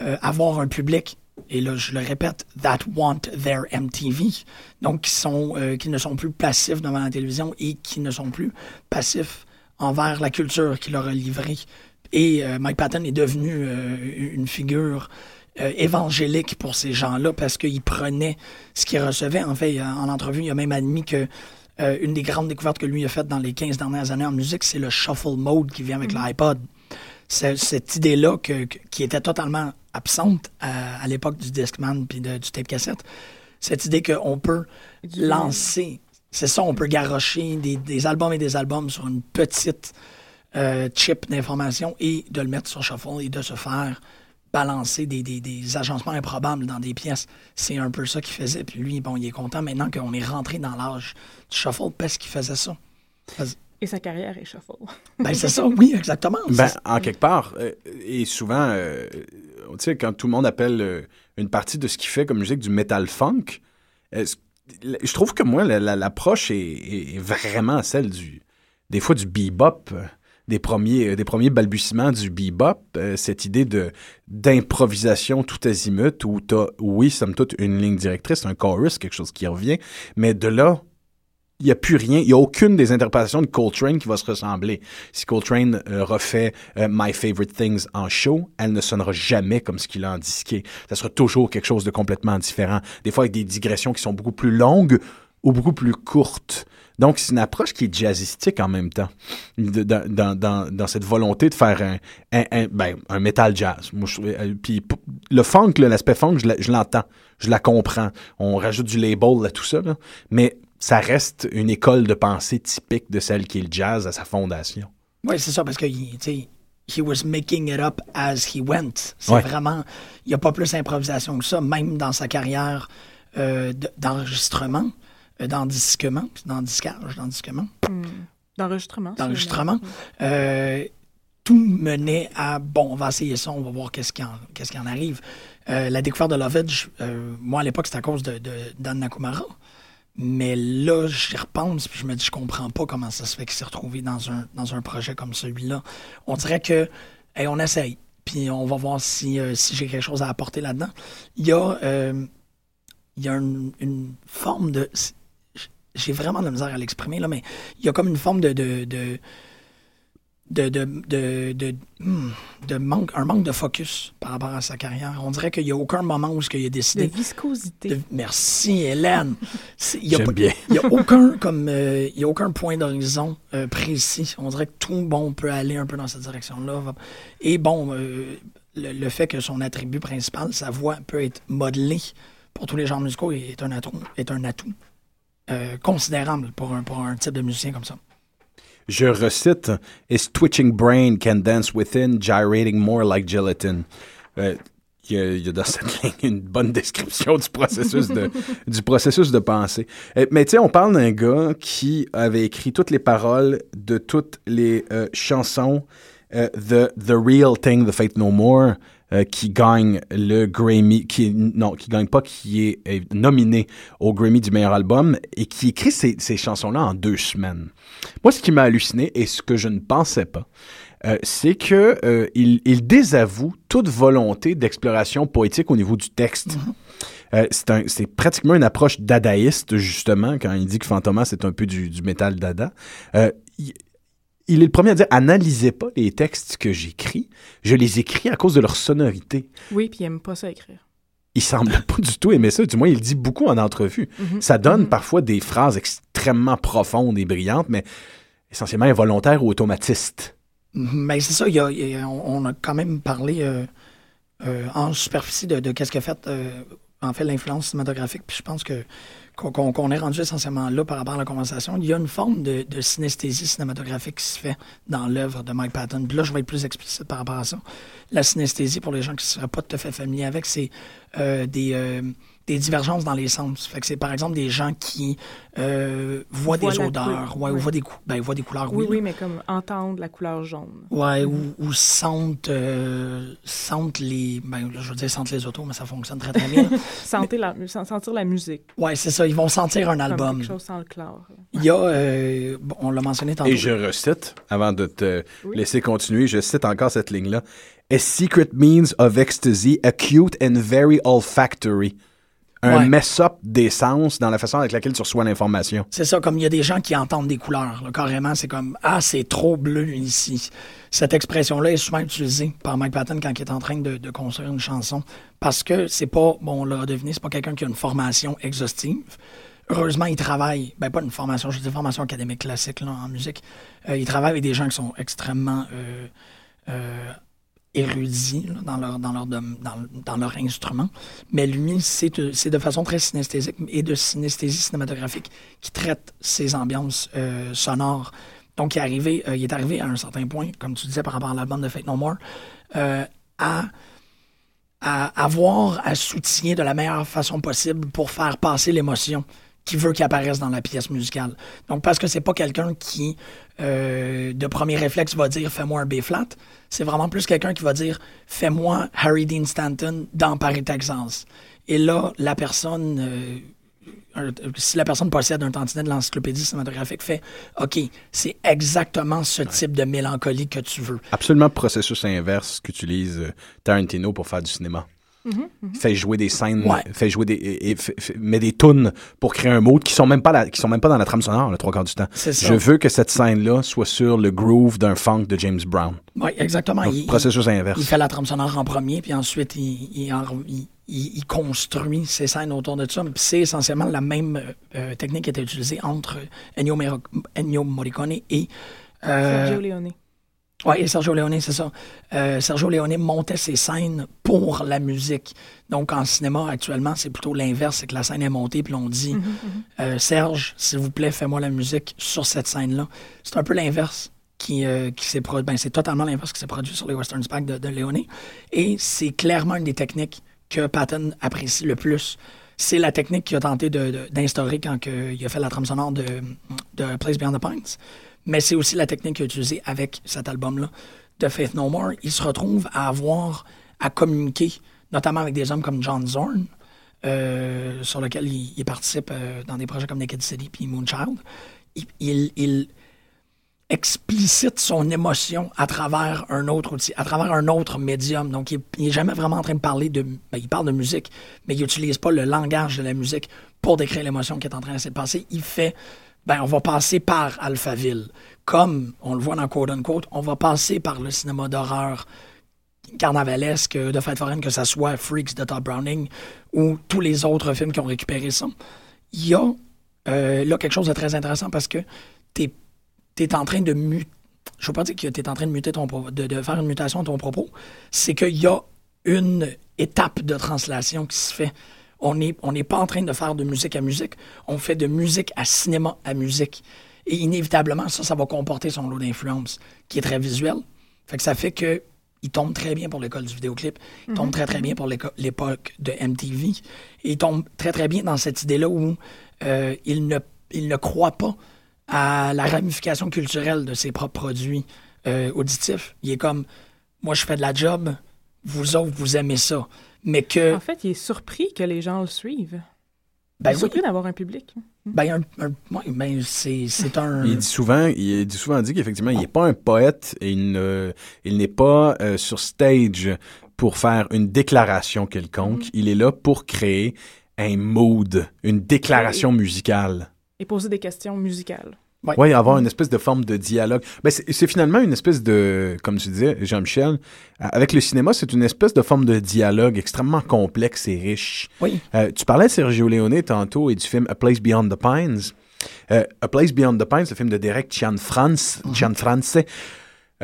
euh, avoir un public, et là je le répète, that want their MTV, donc qui, sont, euh, qui ne sont plus passifs devant la télévision et qui ne sont plus passifs envers la culture qu'il leur a livrée. Et Mike Patton est devenu une figure évangélique pour ces gens-là parce qu'il prenait ce qu'il recevait. En fait, en entrevue, il a même admis que euh, une des grandes découvertes que lui a faites dans les 15 dernières années en musique, c'est le shuffle mode qui vient avec l'iPod. C'est cette idée-là qui était totalement absente à, à l'époque du Discman puis du tape cassette. Cette idée qu'on peut lancer, c'est ça, on peut garrocher des, des albums et des albums sur une petite euh, chip d'information et de le mettre sur shuffle et de se faire balancer des, des, des agencements improbables dans des pièces. C'est un peu ça qu'il faisait. Puis lui, bon, il est content maintenant qu'on est rentré dans l'âge du shuffle parce qu'il faisait ça. Parce- Et sa carrière est shuffle. Ben, c'est ça, (laughs) oui, exactement. Ben, en quelque part, euh, et souvent, euh, tu sais, quand tout le monde appelle euh, une partie de ce qu'il fait comme musique du metal funk, euh, je trouve que moi, la- la- l'approche est, est- est vraiment celle du, des fois du bebop, euh, des premiers, euh, des premiers balbutiements du bebop, euh, cette idée de d'improvisation tout azimut où t'as, oui, somme toute, une ligne directrice, un chorus, quelque chose qui revient, mais de là, il n'y a plus rien, il n'y a aucune des interprétations de Coltrane qui va se ressembler. Si Coltrane euh, refait My Favorite Things en show, elle ne sonnera jamais comme ce qu'il a en disqué. Ça sera toujours quelque chose de complètement différent. Des fois avec des digressions qui sont beaucoup plus longues ou beaucoup plus courtes. Donc, c'est une approche qui est jazzistique en même temps, de- dans, dans, dans, dans cette volonté de faire un, un, un, ben, un metal jazz. Moi, je, trouvais- euh, puis le funk, l'aspect funk, je l'entends, je la comprends. On rajoute du label à tout ça, là. mais ça reste une école de pensée typique de celle qui est le jazz à sa fondation. Oui, c'est ça, parce que, tu sais, he was making it up as he went. C'est Ouais. vraiment, il n'y a pas plus d'improvisation que ça, même dans sa carrière euh, de- d'enregistrement, euh, d'endisquement, d'endisquage, d'endisquement, D'enregistrement. c'est d'enregistrement. le- Euh, tout menait à, bon, on va essayer ça, on va voir qu'est-ce qui en, qu'est-ce qui en arrive. Euh, la découverte de Lovage, euh, moi, à l'époque, c'était à cause de, de Dan Nakumara. Mais là, j'y repense, puis je me dis, je comprends pas comment ça se fait qu'il s'est retrouvé dans un, dans un projet comme celui-là. On dirait que, hey, on essaye, puis on va voir si, euh, si j'ai quelque chose à apporter là-dedans. Il y a, il y a une, une forme de. J'ai vraiment de la misère à l'exprimer, là, mais il y a comme une forme de. de, de de, de, de, de, hmm, de manque, un manque de focus par rapport à sa carrière. On dirait qu'il n'y a aucun moment où il a De décidé viscosité. de- Merci, Hélène. Il n'y a, J'aime pas- bien. il y a aucun comme euh, il y a aucun point d'horizon euh, précis. On dirait que tout bon peut aller un peu dans cette direction-là. Et bon, euh, le, le fait que son attribut principal, sa voix, peut être modelée pour tous les genres musicaux est un atout, est un atout euh, considérable pour un, pour un type de musicien comme ça. Je recite His twitching brain can dance within, gyrating more like gelatin. Euh, Il y, a, il y a dans cette (laughs) ligne une bonne description du processus de, (laughs) du processus de pensée. Euh, mais tu sais, on parle d'un gars qui avait écrit toutes les paroles de toutes les euh, chansons euh, The Real Thing, The Fate No More, euh, qui gagne le Grammy, qui est- non, qui gagne pas, qui est, nominé au Grammy du meilleur album et qui écrit ces, ces chansons-là en deux semaines. Moi, ce qui m'a halluciné et ce que je ne pensais pas, euh, c'est que euh, il, il désavoue toute volonté d'exploration poétique au niveau du texte. Euh, c'est un- c'est pratiquement une approche dadaïste, justement, quand il dit que Fantomas c'est un peu du, du métal dada. Il, il est le premier à dire analysez pas les textes que j'écris, je les écris à cause de leur sonorité. Oui, puis il aime pas ça écrire. Il semble (laughs) pas du tout aimer ça, du moins il le dit beaucoup en entrevue. Mhm. Ça donne Mhm. parfois des phrases extrêmement profondes et brillantes, mais essentiellement involontaires ou automatistes. Mais c'est ça, il y a- il y a- on on a quand même parlé euh, euh, en superficie de, de qu'est-ce qu'a fait, euh, en fait, l'influence cinématographique. Puis je pense que qu'on est rendu essentiellement là par rapport à la conversation, il y a une forme de, de synesthésie cinématographique qui se fait dans l'œuvre de Mike Patton. Puis là, je vais être plus explicite par rapport à ça. La synesthésie, pour les gens qui ne seraient pas tout à fait familiers avec, c'est euh, des, euh, des divergences dans les sens. Fait que c'est par exemple des gens qui euh, voient des odeurs, ouais, ou voient des, cou- ben, voient des couleurs, Oui, oui. oui, là. mais comme entendre la couleur jaune. Ouais, ou, ou sentent, euh, sentent les. Ben, là, je veux dire sentent les autos, mais ça fonctionne très très bien. (laughs) Sentir la, sen- sentir la musique. ouais, c'est ça. Ils vont sentir un Comme album. quelque chose sans le chlore. Il y a, euh, bon, on l'a mentionné tantôt. Et je recite, avant de te Oui. laisser continuer, je cite encore cette ligne-là. A secret means of ecstasy, acute and very olfactory. Un Ouais. mess-up des sens dans la façon avec laquelle tu reçois l'information. C'est ça, comme il y a des gens qui entendent des couleurs. là, carrément, c'est comme Ah, c'est trop bleu ici. Cette expression-là est souvent utilisée par Mike Patton quand il est en train de, de construire une chanson. Parce que c'est pas, bon, on l'a deviné, c'est pas quelqu'un qui a une formation exhaustive. Heureusement, il travaille, ben pas une formation, je dis formation académique classique là, en musique. Euh, il travaille avec des gens qui sont extrêmement euh, euh, érudits dans, leur, dans, leur, dans, leur instrument. Mais lui, c'est de, c'est de façon très synesthésique et de synesthésie cinématographique qui traite ces ambiances euh, sonores. Donc, il est, arrivé, euh, il est arrivé à un certain point, comme tu disais par rapport à l'album de Fate No More, euh, à, à avoir à soutien de la meilleure façon possible pour faire passer l'émotion qui veut qu'il apparaisse dans la pièce musicale. Donc, parce que c'est pas quelqu'un qui, euh, de premier réflexe, va dire fais-moi un B flat. C'est vraiment plus quelqu'un qui va dire fais-moi Harry Dean Stanton dans Paris, Texas. Et là, la personne, euh, un- si la personne possède un tantinet de l'encyclopédie cinématographique, fait OK, c'est exactement ce type de mélancolie que tu veux. Absolument processus inverse qu'utilise euh, Tarantino pour faire du cinéma. Fait jouer des scènes, Ouais. fait jouer des, et, et fait- fait- met des tunes pour créer un mode qui sont même pas la- qui sont même pas dans la trame sonore le trois quarts du temps. C'est ça. Je veux que cette scène-là soit sur le groove d'un funk de James Brown. Oui, exactement. Donc, Il- processus inverse. Il fait la trame sonore en premier, puis ensuite, il, il, en- il- il- il construit ses scènes autour de ça. Puis c'est essentiellement la même euh, technique qui était utilisée entre Ennio, Ennio Morricone et... euh, Sergio Leone. Oui, et Sergio Leone, c'est ça. Euh, Sergio Leone montait ses scènes pour la musique. Donc, en cinéma, actuellement, c'est plutôt l'inverse, c'est que la scène est montée, puis on dit euh, Serge, s'il vous plaît, fais-moi la musique sur cette scène-là. C'est un peu l'inverse qui, euh, qui s'est produit. Ben, c'est totalement l'inverse qui s'est produit sur les Western Spec de, de Leone. Et c'est clairement une des techniques que Patton apprécie le plus. C'est la technique qu'il a tenté d'instaurer quand que il a fait la trame sonore de, de Place Beyond the Pines. Mais c'est aussi la technique qu'il a utilisée avec cet album-là de Faith No More. Il se retrouve à avoir à communiquer, notamment avec des hommes comme John Zorn, euh, sur lequel il, participe euh, dans des projets comme Naked City puis Moonchild. Il, explicite son émotion à travers un autre outil, à travers un autre médium. Donc, il, il est jamais vraiment en train de parler de... ben, il parle de musique, mais il n'utilise pas le langage de la musique pour décrire l'émotion qui est en train de passer. Il fait... Ben, on va passer par Alphaville. Comme on le voit dans Quote Unquote, on va passer par le cinéma d'horreur carnavalesque de fête foraine, que ce soit Freaks de Todd Browning ou tous les autres films qui ont récupéré ça. Il y a euh, là quelque chose de très intéressant parce que tu es, en train de muter. Je veux pas dire que en train de muter ton de faire une mutation de ton propos. C'est qu'il y a une étape de translation qui se fait. On n'est on pas en train de faire de musique à musique. On fait de musique à cinéma à musique. Et inévitablement, ça, ça va comporter son lot d'influence qui est très visuel. Fait que ça fait que il tombe très bien pour l'école du vidéoclip. Il tombe très, très bien pour l'époque de MTV. Et il tombe très, très bien dans cette idée-là où euh, il, ne, il ne croit pas à la ramification culturelle de ses propres produits euh, auditifs. Il est comme, moi, je fais de la job, vous autres, vous aimez ça. Mais que... En fait, il est surpris que les gens le suivent. Ben il est oui. surpris d'avoir un public. Ben, un- un- ouais, ben, c'est c'est un... Il dit souvent, il dit souvent dit qu'effectivement, il n'est pas un poète et il ne- il n'est pas euh, sur stage pour faire une déclaration quelconque. Il est là pour créer un mood, une déclaration musicale. Et poser des questions musicales. Ouais. Oui, avoir une espèce de forme de dialogue. Ben, c'est finalement une espèce de, comme tu disais, Jean-Michel, euh, avec le cinéma, c'est une espèce de forme de dialogue extrêmement complexe et riche. Oui. Euh, tu parlais de Sergio Leone tantôt et du film A Place Beyond the Pines. Euh, A Place Beyond the Pines, le film de Derek Cianfrance, Cianfrance,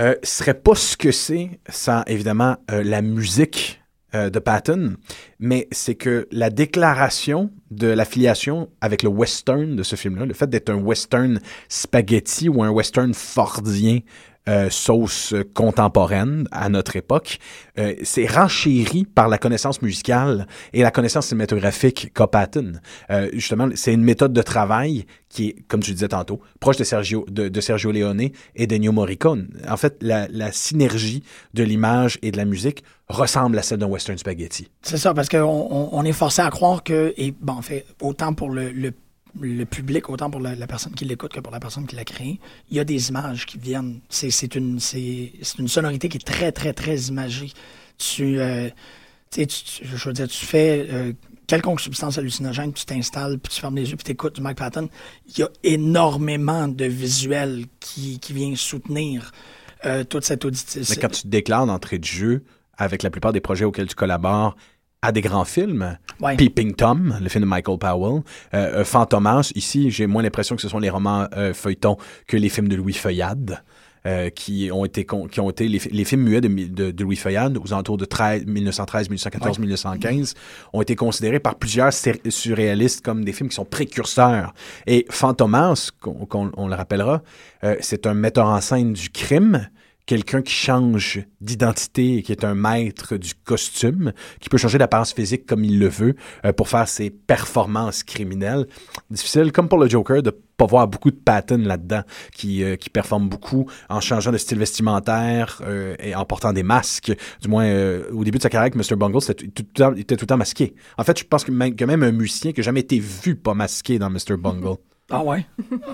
euh, serait pas ce que c'est sans évidemment la musique euh, de Patton, mais c'est que la déclaration de l'affiliation avec le western de ce film-là, le fait d'être un western spaghetti ou un western fordien euh, sauce contemporaine à notre époque, euh, c'est renchéri par la connaissance musicale et la connaissance cinématographique qu'a Patton. Euh, justement, c'est une méthode de travail qui est, comme tu disais tantôt, proche de Sergio, de, Sergio Leone et d'Ennio Morricone. En fait, la, synergie de l'image et de la musique ressemble à celle d'un western spaghetti. C'est ça, parce qu'on on, on est forcé à croire que, et bon, en fait, autant pour le le public, autant pour la, personne qui l'écoute que pour la personne qui l'a créé, il y a des images qui viennent. C'est c'est une, c'est c'est une sonorité qui est très, très, très imagée. Tu, euh, tu sais, tu- tu- je veux dire, tu fais euh, quelconque substance hallucinogène, tu t'installes, puis tu fermes les yeux, puis tu écoutes du Mike Patton. Il y a énormément de visuels qui, qui viennent soutenir euh, toute cette audition. Mais quand tu te déclares d'entrée de jeu avec la plupart des projets auxquels tu collabores à des grands films, Ouais. Peeping Tom, le film de Michael Powell, euh, euh, Fantomas, ici j'ai moins l'impression que ce sont les romans euh, feuilletons que les films de Louis Feuillade. euh, qui ont été con- qui ont été les, fi- les films muets de, mi- de, de Louis Feuillade aux alentours de 13, 1913, 1914, 1915 ont été considérés par plusieurs surréalistes comme des films qui sont précurseurs. Et Fantomas, qu'on qu'on- on le rappellera, euh, c'est un metteur en scène du crime quelqu'un qui change d'identité et qui est un maître du costume, qui peut changer d'apparence physique comme il le veut euh, pour faire ses performances criminelles. Difficile, comme pour le Joker, de pas voir beaucoup de patterns là-dedans, qui, euh, qui performe beaucoup en changeant de style vestimentaire euh, et en portant des masques. Du moins, euh, au début de sa carrière Mr. Bungle, c'était tout, tout le temps- il était tout le temps masqué. En fait, je pense que même, que même un musicien qui n'a jamais été vu pas masqué dans Mr. Bungle. Ah ouais?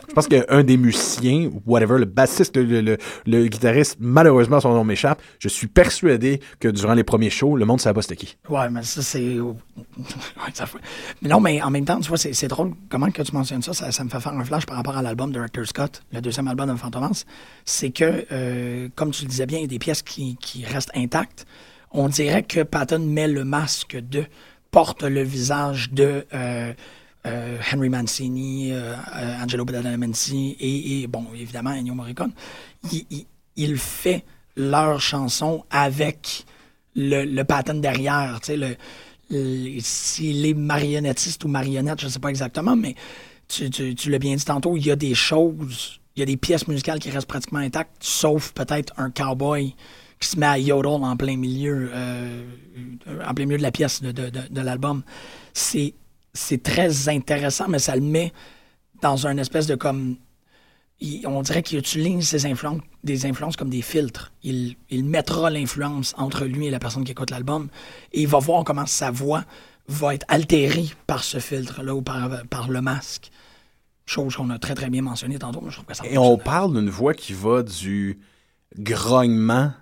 Je pense qu'un des musiciens, whatever, le bassiste, le, le- le- guitariste, malheureusement, son nom m'échappe. Je suis persuadé que durant les premiers shows, le monde savait pas c'était qui. Ouais, mais ça, c'est. (laughs) Mais non, mais en même temps, tu vois, c'est drôle comment que tu mentionnes ça, ça. ça me fait faire un flash par rapport à l'album de Director Scott, le deuxième album de Fantomas. C'est que, euh, comme tu le disais bien, il y a des pièces qui, qui restent intactes. On dirait que Patton met le masque de, porte le visage de. euh, euh, Henry Mancini, euh, Angelo Badalamenti et, et, bon, évidemment, Ennio Morricone. Il, il- fait leur chanson avec le, le derrière, tu sais, le, le- s'il est marionnettiste ou marionnette, je sais pas exactement, mais tu, l'as bien dit tantôt, il y a des choses, il y a des pièces musicales qui restent pratiquement intactes, sauf peut-être un cowboy qui se met à yodel en plein milieu, euh, en plein milieu de la pièce de, de l'album. C'est, c'est très intéressant, mais ça le met dans un espèce de comme il- on dirait qu'il utilise ses influences, des influences comme des filtres. Il, il mettra l'influence entre lui et la personne qui écoute l'album et il va voir comment sa voix va être altérée par ce filtre-là ou par, par le masque. Chose qu'on a très très bien mentionné tantôt, mais je trouve que ça Et on parle d'une voix qui va du grognement,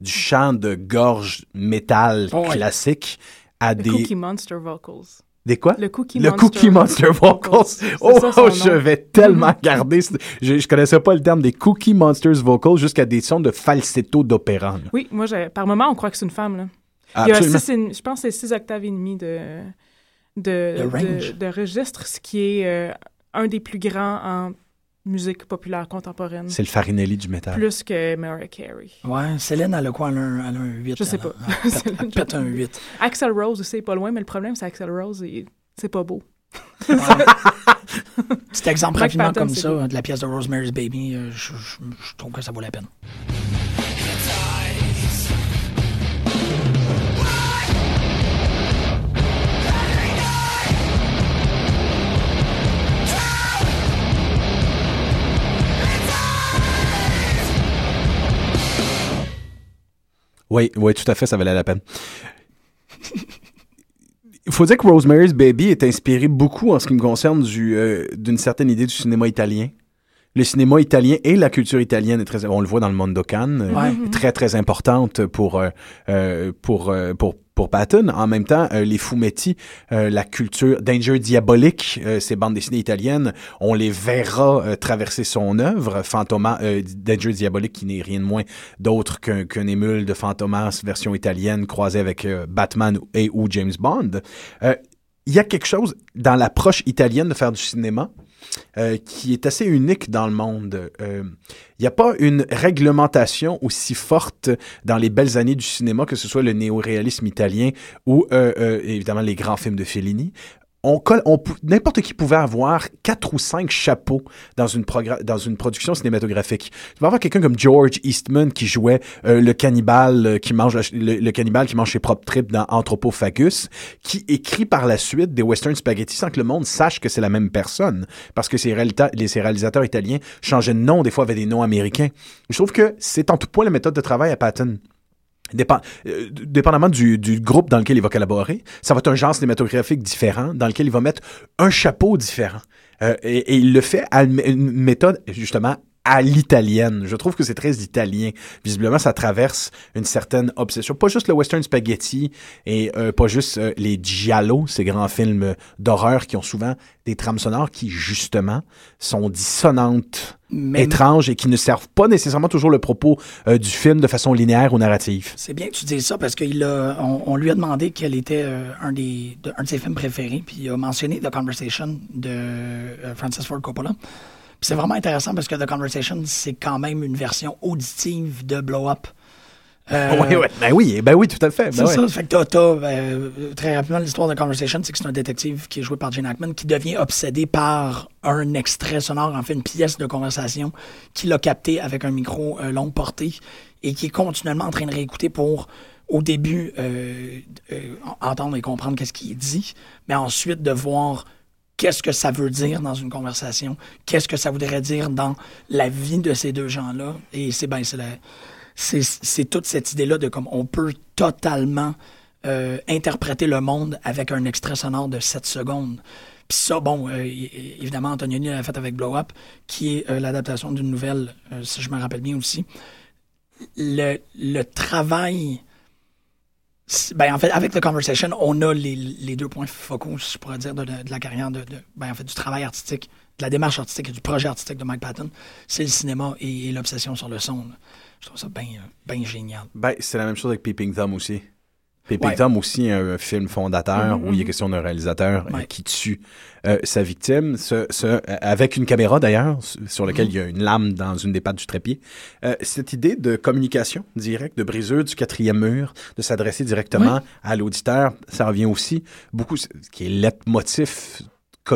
du chant de gorge métal Oh ouais. classique à des... Cookie Monster Vocals. Des quoi? Le Cookie Le Monster Cookie Monster (laughs) Vocals. Oh, ça je vais tellement garder. Je, je connaissais pas le terme des Cookie Monsters Vocals jusqu'à des sons de falsetto d'opéra. Oui, moi, j'ai- par moment, on croit que c'est une femme. Là. Il y a six je pense que c'est 6 octaves et demi de, de, Le range. de, de registre, ce qui est euh, un des plus grands en musique populaire contemporaine. C'est le Farinelli du métal. Plus que Mariah Carey. Ouais, Céline, elle a quoi? Elle a un, elle a un 8. Je sais elle, pas. (laughs) Elle, elle pète un 8. Axel Rose aussi est pas loin, mais le problème, c'est Axel Rose, c'est pas beau. (laughs) Petit exemple rapidement Patton, comme ça beau. de la pièce de Rosemary's Baby, euh, je, je- je trouve que ça vaut la peine. Oui, oui, tout à fait, ça valait la peine. Il faut dire que Rosemary's Baby est inspiré beaucoup, en ce qui me concerne, euh, d'une certaine idée du cinéma italien. Le cinéma italien et la culture italienne est très, on le voit dans le Mondokan, euh, Ouais. très très importante pour euh, euh, pour euh, pour pour Patton. En même temps, euh, les fumetti, euh, la culture Danger Diabolique, euh, ces bandes dessinées italiennes, on les verra traverser son œuvre. Fantoma, euh, Danger Diabolique, qui n'est rien de moins d'autre qu'un qu'un émule de Fantomas version italienne croisé avec Batman et ou James Bond. Euh, il y a quelque chose dans l'approche italienne de faire du cinéma euh, qui est assez unique dans le monde. Euh, Il n'y a pas une réglementation aussi forte dans les belles années du cinéma, que ce soit le néo-réalisme italien ou euh, euh, évidemment les grands films de Fellini. On on, n'importe qui pouvait avoir quatre ou cinq chapeaux dans une, dans une production cinématographique. Tu vas avoir quelqu'un comme George Eastman qui jouait euh, le cannibale euh, qui mange le, le cannibale qui mange ses propres tripes dans Anthropophagus, qui écrit par la suite des western spaghetti sans que le monde sache que c'est la même personne, parce que les, ces réalisateurs italiens changeaient de nom, des fois avaient des noms américains. Je trouve que c'est en tout point la méthode de travail à Patton. Euh, dépendamment du, groupe dans lequel il va collaborer, ça va être un genre cinématographique différent dans lequel il va mettre un chapeau différent. Euh, et, il le fait à une méthode, justement, à l'italienne. Je trouve que c'est très italien. Visiblement, ça traverse une certaine obsession. Pas juste le western spaghetti et euh, pas juste euh, les giallo, ces grands films d'horreur qui ont souvent des trames sonores qui, justement, sont dissonantes, étranges et qui ne servent pas nécessairement toujours le propos euh, du film de façon linéaire ou narrative. C'est bien que tu dises ça parce qu'on on lui a demandé quel était un, des, de, un de ses films préférés, puis il a mentionné The Conversation de Francis Ford Coppola. C'est vraiment intéressant parce que The Conversation, c'est quand même une version auditive de Blow Up. Euh, oui, oui. Ben oui, ben oui, tout à fait. Ben C'est ouais. ça. Fait que t'as, t'as, euh, très rapidement, l'histoire de Conversation, c'est que c'est un détective qui est joué par Gene Hackman qui devient obsédé par un extrait sonore, en fait, une pièce de conversation qu'il a capté avec un micro euh, longue portée et qui est continuellement en train de réécouter pour, au début, euh, euh, entendre et comprendre qu'est-ce qu'il dit, mais ensuite de voir qu'est-ce que ça veut dire dans une conversation, qu'est-ce que ça voudrait dire dans la vie de ces deux gens-là? Et c'est ben, c'est toute cette idée-là de comme on peut totalement euh, interpréter le monde avec un extrait sonore de 7 secondes. Puis ça, bon, euh, évidemment, Antonioni l'a fait avec Blow Up, qui est euh, l'adaptation d'une nouvelle, euh, si je me rappelle bien aussi. Le, le travail Ben, en fait, avec The Conversation, on a les, les deux points focaux, je pourrais dire, de, de- la carrière, de, ben, en fait, du travail artistique, de la démarche artistique et du projet artistique de Mike Patton. C'est le cinéma et, l'obsession sur le son. Je trouve ça bien ben génial. Ben, c'est la même chose avec Peeping Tom aussi. Ouais. Tom aussi, un film fondateur Mhm, où il est mhm. question d'un réalisateur euh, Ouais. qui tue euh, sa victime, ce, ce- euh, avec une caméra d'ailleurs, sur laquelle Mhm. il y a une lame dans une des pattes du trépied. Euh, cette idée de communication directe, de brisure du quatrième mur, de s'adresser directement Ouais. à l'auditeur, ça revient aussi beaucoup, ce qui est leitmotiv commu-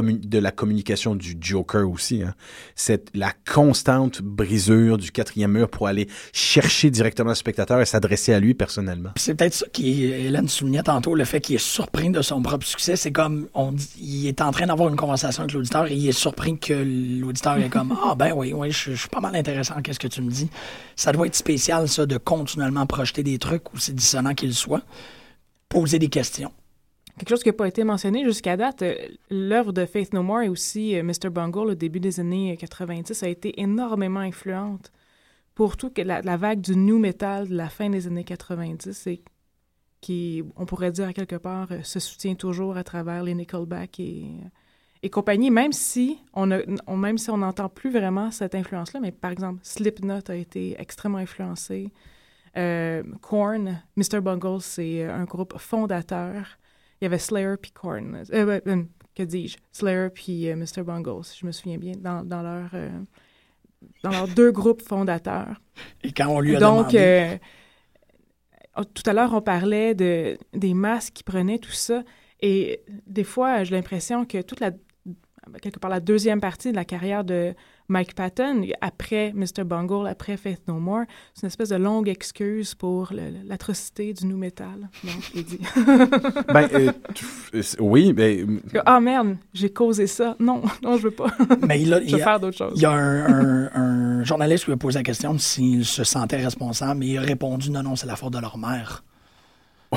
de la communication du Joker aussi. Hein. C'est la constante brisure du quatrième mur pour aller chercher directement le spectateur et s'adresser à lui personnellement. C'est peut-être ça qui Hélène soulignait tantôt, le fait qu'il est surpris de son propre succès. C'est comme on dit, il est en train d'avoir une conversation avec l'auditeur et il est surpris que l'auditeur est comme (laughs) Ah ben oui, oui, je, je suis pas mal intéressant, qu'est-ce que tu me dis? Ça doit être spécial, ça, de continuellement projeter des trucs, aussi dissonant qu'ils soient, poser des questions. Quelque chose qui n'a pas été mentionné jusqu'à date, euh, l'œuvre de Faith No More et aussi euh, Mr. Bungle au début des années 90 a été énormément influente pour tout que la, la vague du new metal de la fin des années 90 et qui, on pourrait dire quelque part, euh, se soutient toujours à travers les Nickelback et, euh, compagnie, même si on si n'entend plus vraiment cette influence-là, mais par exemple, Slipknot a été extrêmement influencé. Euh, Korn, Mr. Bungle, c'est euh, un groupe fondateur. Il y avait Slayer puis Korn. Euh, euh, que dis-je? Slayer puis euh, Mr. Bungle, si je me souviens bien, dans, dans leur, euh, dans leurs deux groupes fondateurs. Et quand on lui a Donc, demandé? tout à l'heure, on parlait de, des masques qui prenaient, tout ça. Et des fois, j'ai l'impression que toute la, quelque part, la deuxième partie de la carrière de Mike Patton, après Mr. Bungle, après Faith No More, c'est une espèce de longue excuse pour l'atrocité du new metal. Donc, il dit (laughs) Ben, euh, euh, oui, ben, Ah merde, j'ai causé ça. Non, (laughs) non, je veux pas. Mais il a, (laughs) je il veux y a- faire d'autres choses. Il y a un, un- un journaliste qui lui a posé la question s'il se sentait responsable et il a répondu non, non, c'est la faute de leur mère.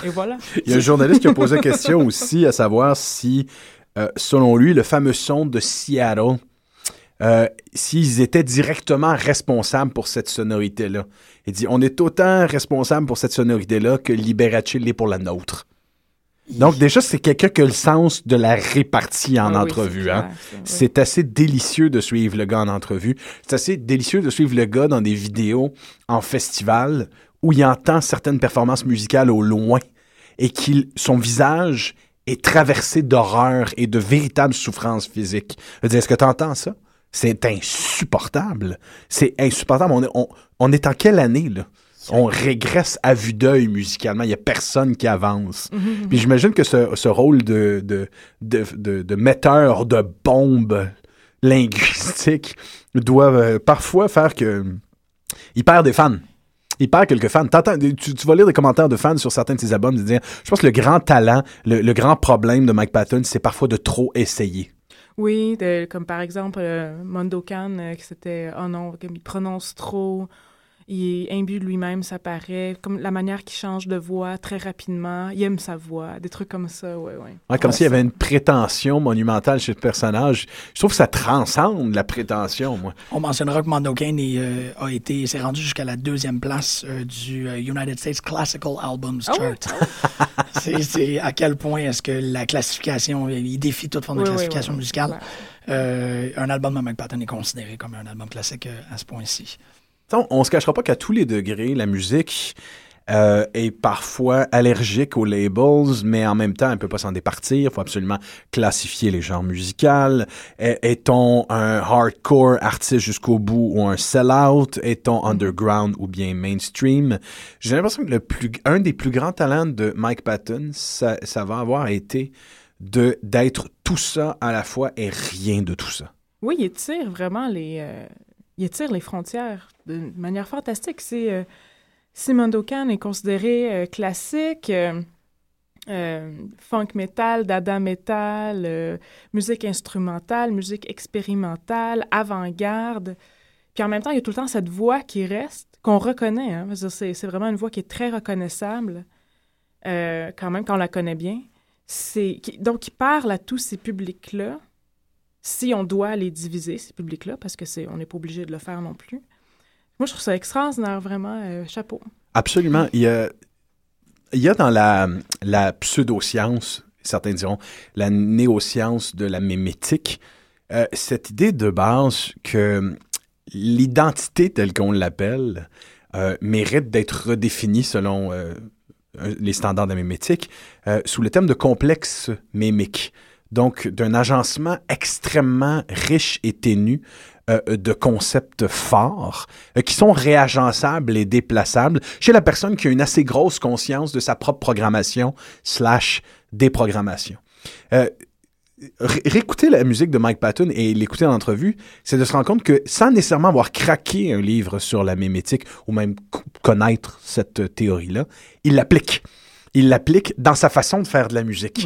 Et voilà. il y a un journaliste qui a posé la question aussi à savoir si, euh, selon lui, le fameux son de Seattle, euh, s'ils étaient directement responsables pour cette sonorité-là. Il dit, on est autant responsable pour cette sonorité-là que Liberace l'est pour la nôtre. Donc déjà, c'est quelqu'un qui a le sens de la répartie en Ah oui, entrevue. c'est hein. oui. C'est assez délicieux de suivre le gars en entrevue. C'est assez délicieux de suivre le gars dans des vidéos en festival où il entend certaines performances musicales au loin et qu'il son visage est traversé d'horreur et de véritables souffrances physiques. Je veux dire, est-ce que tu entends ça? C'est insupportable. C'est insupportable. On est, on, on est en quelle année, là? On régresse à vue d'œil musicalement. Il n'y a personne qui avance. Mhm. Puis j'imagine que ce, ce rôle de, de, de, de, de metteur de bombes linguistiques doit euh, parfois faire que il perd des fans. Il perd quelques fans. Tu, tu vas lire des commentaires de fans sur certains de ses albums, de dire, je pense que le grand talent, le, le grand problème de Mike Patton, c'est parfois de trop essayer. Oui, de- comme par exemple euh, Mondo Khan, euh, que c'était oh non, il prononce trop, il est imbu de lui-même, ça paraît, comme la manière qu'il change de voix très rapidement, il aime sa voix, des trucs comme ça, ouais, ouais. Ouais, comme Ouais, s'il y avait une prétention monumentale chez le personnage. Je trouve que ça transcende la prétention, moi. On mentionnera que Mondo Kane est, euh, a été, s'est rendu jusqu'à la deuxième place euh, du euh, United States Classical Albums Ah? Chart. (laughs) c'est, c'est à quel point est-ce que la classification, il défie toute forme de Oui, classification oui, oui, musicale. Euh, un album de Mike Patton est considéré comme un album classique euh, à ce point-ci. On, on se cachera pas qu'à tous les degrés, la musique euh, est parfois allergique aux labels, mais en même temps, elle peut pas s'en départir. Il faut absolument classifier les genres musicaux. Est- Est-on un hardcore artiste jusqu'au bout ou un sell-out? Est-on underground ou bien mainstream? J'ai l'impression que le plus, un des plus grands talents de Mike Patton, ça, ça va avoir été de d'être tout ça à la fois et rien de tout ça. Oui, il étire vraiment les, euh, il étire les frontières de manière fantastique. C'est euh, si Mondo Khan est considéré euh, classique, euh, euh, funk metal, dada metal, musique instrumentale, musique expérimentale, avant-garde. Puis en même temps, il y a tout le temps cette voix qui reste, qu'on reconnaît. Hein, c'est, vraiment une voix qui est très reconnaissable, quand même, quand on la connaît bien. Donc, il parle à tous ces publics-là si on doit les diviser, ces publics-là, parce que c'est, on n'est pas obligé de le faire non plus. Moi, je trouve ça extraordinaire, vraiment. euh, chapeau. Absolument. Il y a, il y a dans la, la pseudo-science, certains diront, la néoscience de la mémétique, euh, cette idée de base que l'identité telle qu'on l'appelle euh, mérite d'être redéfinie selon les standards de la mémétique sous le thème de complexe mémique. Donc, d'un agencement extrêmement riche et ténu euh, de concepts forts euh, qui sont réagençables et déplaçables chez la personne qui a une assez grosse conscience de sa propre programmation slash déprogrammation. Euh, ré- réécouter la musique de Mike Patton et l'écouter en entrevue, c'est de se rendre compte que sans nécessairement avoir craqué un livre sur la mémétique ou même co- connaître cette théorie-là, il l'applique. Il l'applique dans sa façon de faire de la musique.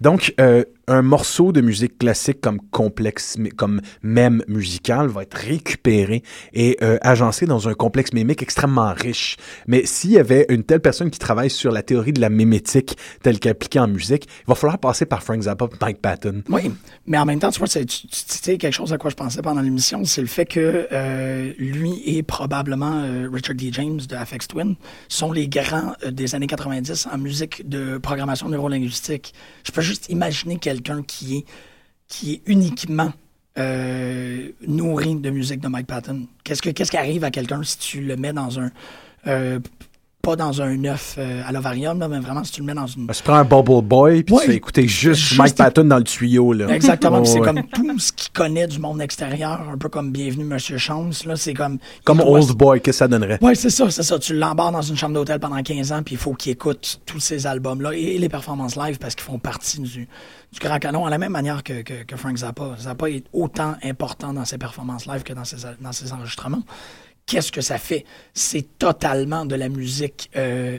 Donc, euh, un morceau de musique classique comme complexe, comme même musical va être récupéré et euh, agencé dans un complexe mémique extrêmement riche. Mais s'il y avait une telle personne qui travaille sur la théorie de la mémétique telle qu'appliquée en musique, il va falloir passer par Frank Zappa Mike Patton. Oui, mais en même temps, tu vois, c'est- tu, tu- quelque chose à quoi je pensais pendant l'émission, c'est le fait que euh, lui et probablement euh, Richard D. James de Afex Twin sont les grands des années 90 en musique de programmation neurolinguistique. Je peux juste imaginer quelqu'un qui est, qui est uniquement euh, nourri de musique de Mike Patton. Qu'est-ce, que, qu'est-ce qui arrive à quelqu'un si tu le mets dans un... euh, pas dans un œuf euh, à l'ovarium, là, mais vraiment si tu le mets dans une... Tu prends un Bubble Boy puis Ouais. tu fais écouter juste, Juste- Mike Patton dans le tuyau. Là. Exactement, c'est ouais. comme tout ce qu'il connaît du monde extérieur, un peu comme Bienvenue Monsieur Chance, là, c'est comme... Comme doit- Old Boy, qu'est-ce que ça donnerait? Ouais, c'est ça, c'est ça. Tu l'embarques dans une chambre d'hôtel pendant 15 ans, puis il faut qu'il écoute tous ces albums-là et les performances live parce qu'ils font partie du, du grand canon, à la même manière que, que, que Frank Zappa. Zappa est autant important dans ses performances live que dans ses, dans ses enregistrements. Qu'est-ce que ça fait? C'est totalement de la musique euh,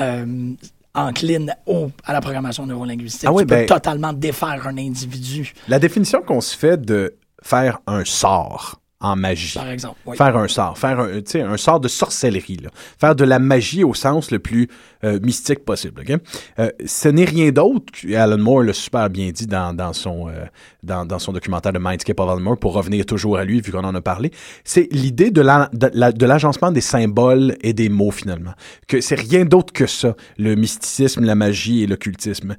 euh, encline au, à la programmation neurolinguistique. Ah oui, tu peux ben- totalement défaire un individu, La définition qu'on se fait de faire un sort en magie. par exemple. Oui. Faire un sort, faire un, un sort de sorcellerie, là. faire de la magie au sens le plus euh, mystique possible. ok? Euh, ce n'est rien d'autre, Alan Moore l'a super bien dit dans, dans, son, euh, dans, dans son documentaire de Mindscape of Alan Moore, pour revenir toujours à lui, vu qu'on en a parlé, c'est l'idée de la- de la- de l'agencement des symboles et des mots, finalement. Que c'est rien d'autre que ça, le mysticisme, la magie et l'occultisme.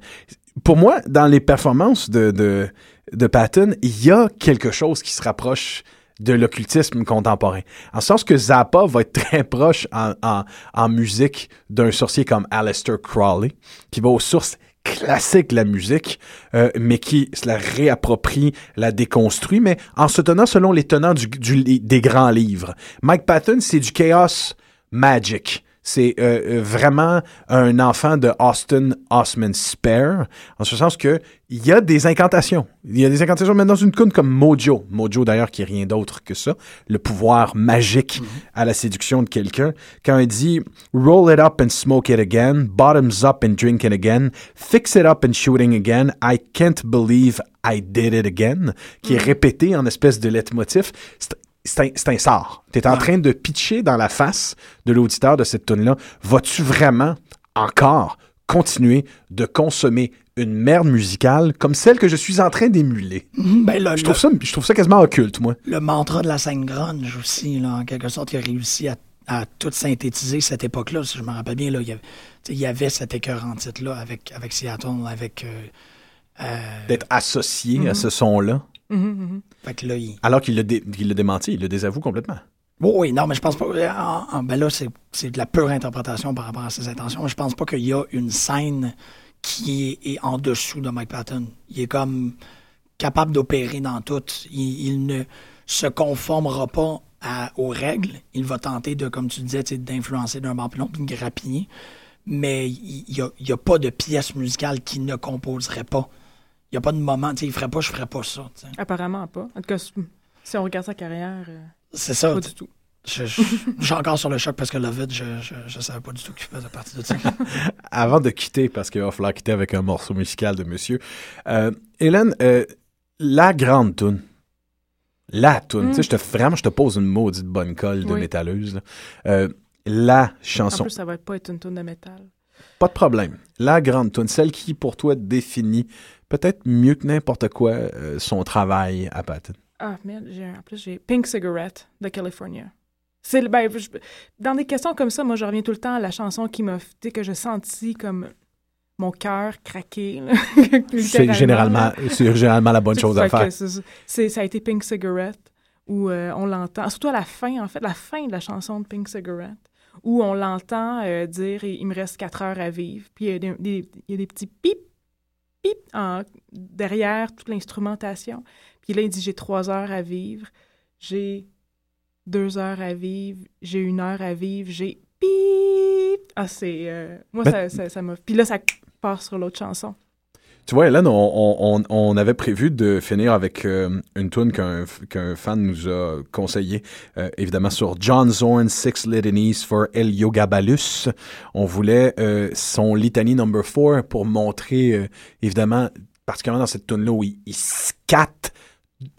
Pour moi, dans les performances de, de, de Patton, il y a quelque chose qui se rapproche de l'occultisme contemporain. En sens que Zappa va être très proche en, en, en musique d'un sorcier comme Aleister Crowley, qui va aux sources classiques de la musique, euh, mais qui se la réapproprie, la déconstruit, mais en se tenant selon les tenants du, du- des grands livres. Mike Patton, c'est du chaos magic. C'est euh, euh, vraiment un enfant de Austin Osman Spare, en ce sens que il y a des incantations. Il y a des incantations, mais dans une tune comme Mojo. Mojo, d'ailleurs, qui est rien d'autre que ça. Le pouvoir magique à la séduction de quelqu'un. Quand il dit « Roll it up and smoke it again. Bottoms up and drink it again. Fix it up and shooting again. I can't believe I did it again. » qui est répété en espèce de leitmotiv. C'est- un, sort. Tu es en train de pitcher dans la face de l'auditeur de cette tune-là. Vas-tu vraiment encore continuer de consommer une merde musicale comme celle que je suis en train d'émuler? Mhm, ben, Je trouve ça, je trouve ça quasiment occulte, moi. le mantra de la scène grunge aussi, là, en quelque sorte, qui a réussi à, à tout synthétiser cette époque-là. Si je me rappelle bien, là, il, y avait, il y avait cet écœurant titre-là avec, avec Seattle, avec... euh, D'être associé Mhm. à ce son-là. Mhm, mhm. fait que là, il... Alors qu'il dé- qu'il l'a démenti, il le désavoue complètement. Oui, oui, non, mais je pense pas. en- ben là, c'est de la pure interprétation par rapport à ses intentions. Je pense pas qu'il y a une scène qui est, est en dessous de Mike Patton. Il est comme capable d'opérer dans tout. Il, il ne se conformera pas à- aux règles. Il va tenter de, comme tu disais, d'influencer d'un bord l'autre, puis de grappiller. Mais il n'y a, a pas de pièce musicale qui ne composerait pas. Il n'y a pas de moment, tu sais, il ferait pas, je ferais pas ça. Apparemment pas. En tout cas, si on regarde sa carrière, euh, C'est ça. pas du tout. Je, je- je suis encore sur le choc parce que le vide, je, je, je savais pas du tout qu'il faisait partie de ça. (laughs) Avant de quitter, parce qu'il va falloir quitter avec un morceau musical de monsieur, euh, Hélène, euh, la grande toune. La toune. Mm. Tu sais, je te, vraiment, je te pose une maudite bonne colle de Oui. métalleuse. là. Euh, la En chanson. plus, ça va pas être une tonne de métal. Pas de problème. La grande toune. Celle qui, pour toi, définit peut-être mieux que n'importe quoi euh, son travail à Patton. Ah, merde, j'ai, en plus, j'ai Pink Cigarette de California. C'est, ben, je- dans des questions comme ça, moi, je reviens tout le temps à la chanson qui m'a, que je sentis comme mon cœur craquer. (laughs) C'est généralement, généralement la bonne chose à faire. c'est- c'est- ça a été Pink Cigarette, où euh, on l'entend, surtout à la fin, en fait, la fin de la chanson de Pink Cigarette, où on l'entend euh, dire il me reste quatre heures à vivre. Puis il y a des, des- il y a des petits pip, pip en- derrière toute l'instrumentation. Puis là, il dit j'ai trois heures à vivre, j'ai deux heures à vivre, j'ai une heure à vivre, j'ai pip. Ah, c'est. euh, moi, Ben- ça- ça ça m'a. Puis là, ça part sur l'autre chanson. Tu vois, Hélène, on, on, on- avait prévu de finir avec euh, une tune qu'un qu'un fan nous a conseillé, euh, évidemment sur John Zorn, Six Litanies for Heliogabalus. On voulait euh, son litanie number 4 pour montrer, euh, évidemment, particulièrement dans cette tune-là où il, il scatte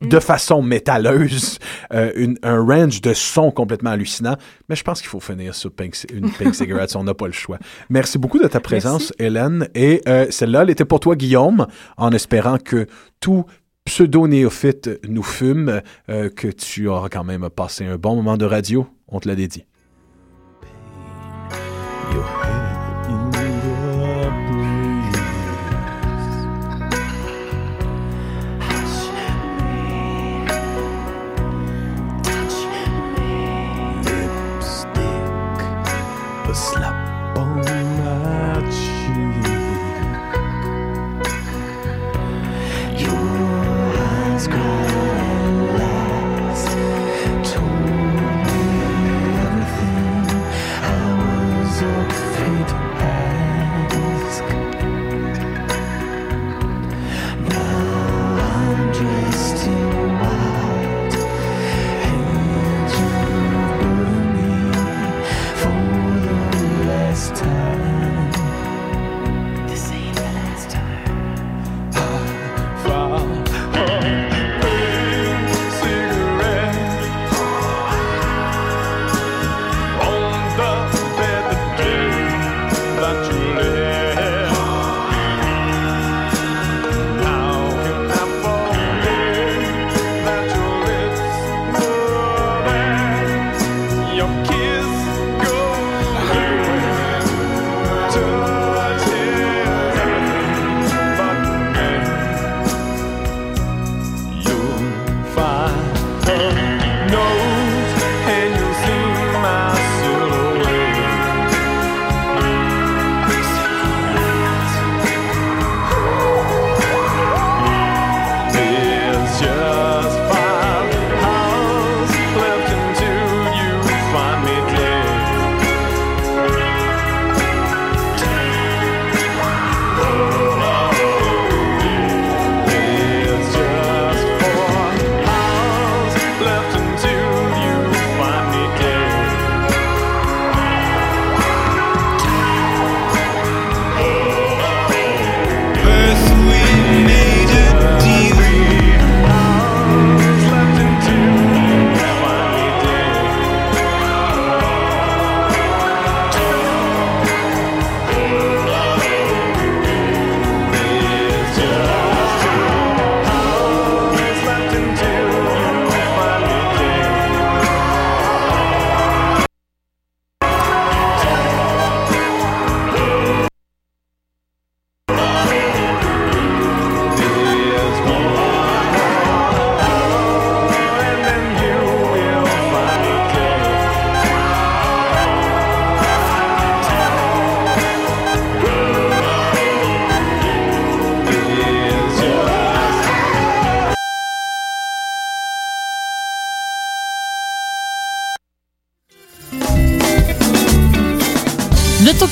de façon métalleuse, euh, une- un range de sons complètement hallucinant. Mais je pense qu'il faut finir sur Pink, une Pink (laughs) Cigarette, on n'a pas le choix. Merci beaucoup de ta présence, Hélène. Et euh, celle-là, elle était pour toi, Guillaume, en espérant que tout pseudo-néophyte nous fume, euh, que tu auras quand même passé un bon moment de radio. On te l'a dédié.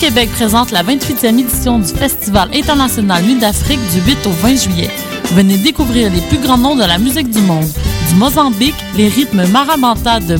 L'Auto-Québec présente la 28e édition du Festival international Nuit d'Afrique du 8 au 20 juillet. Venez découvrir les plus grands noms de la musique du monde. Du Mozambique, les rythmes marabanta de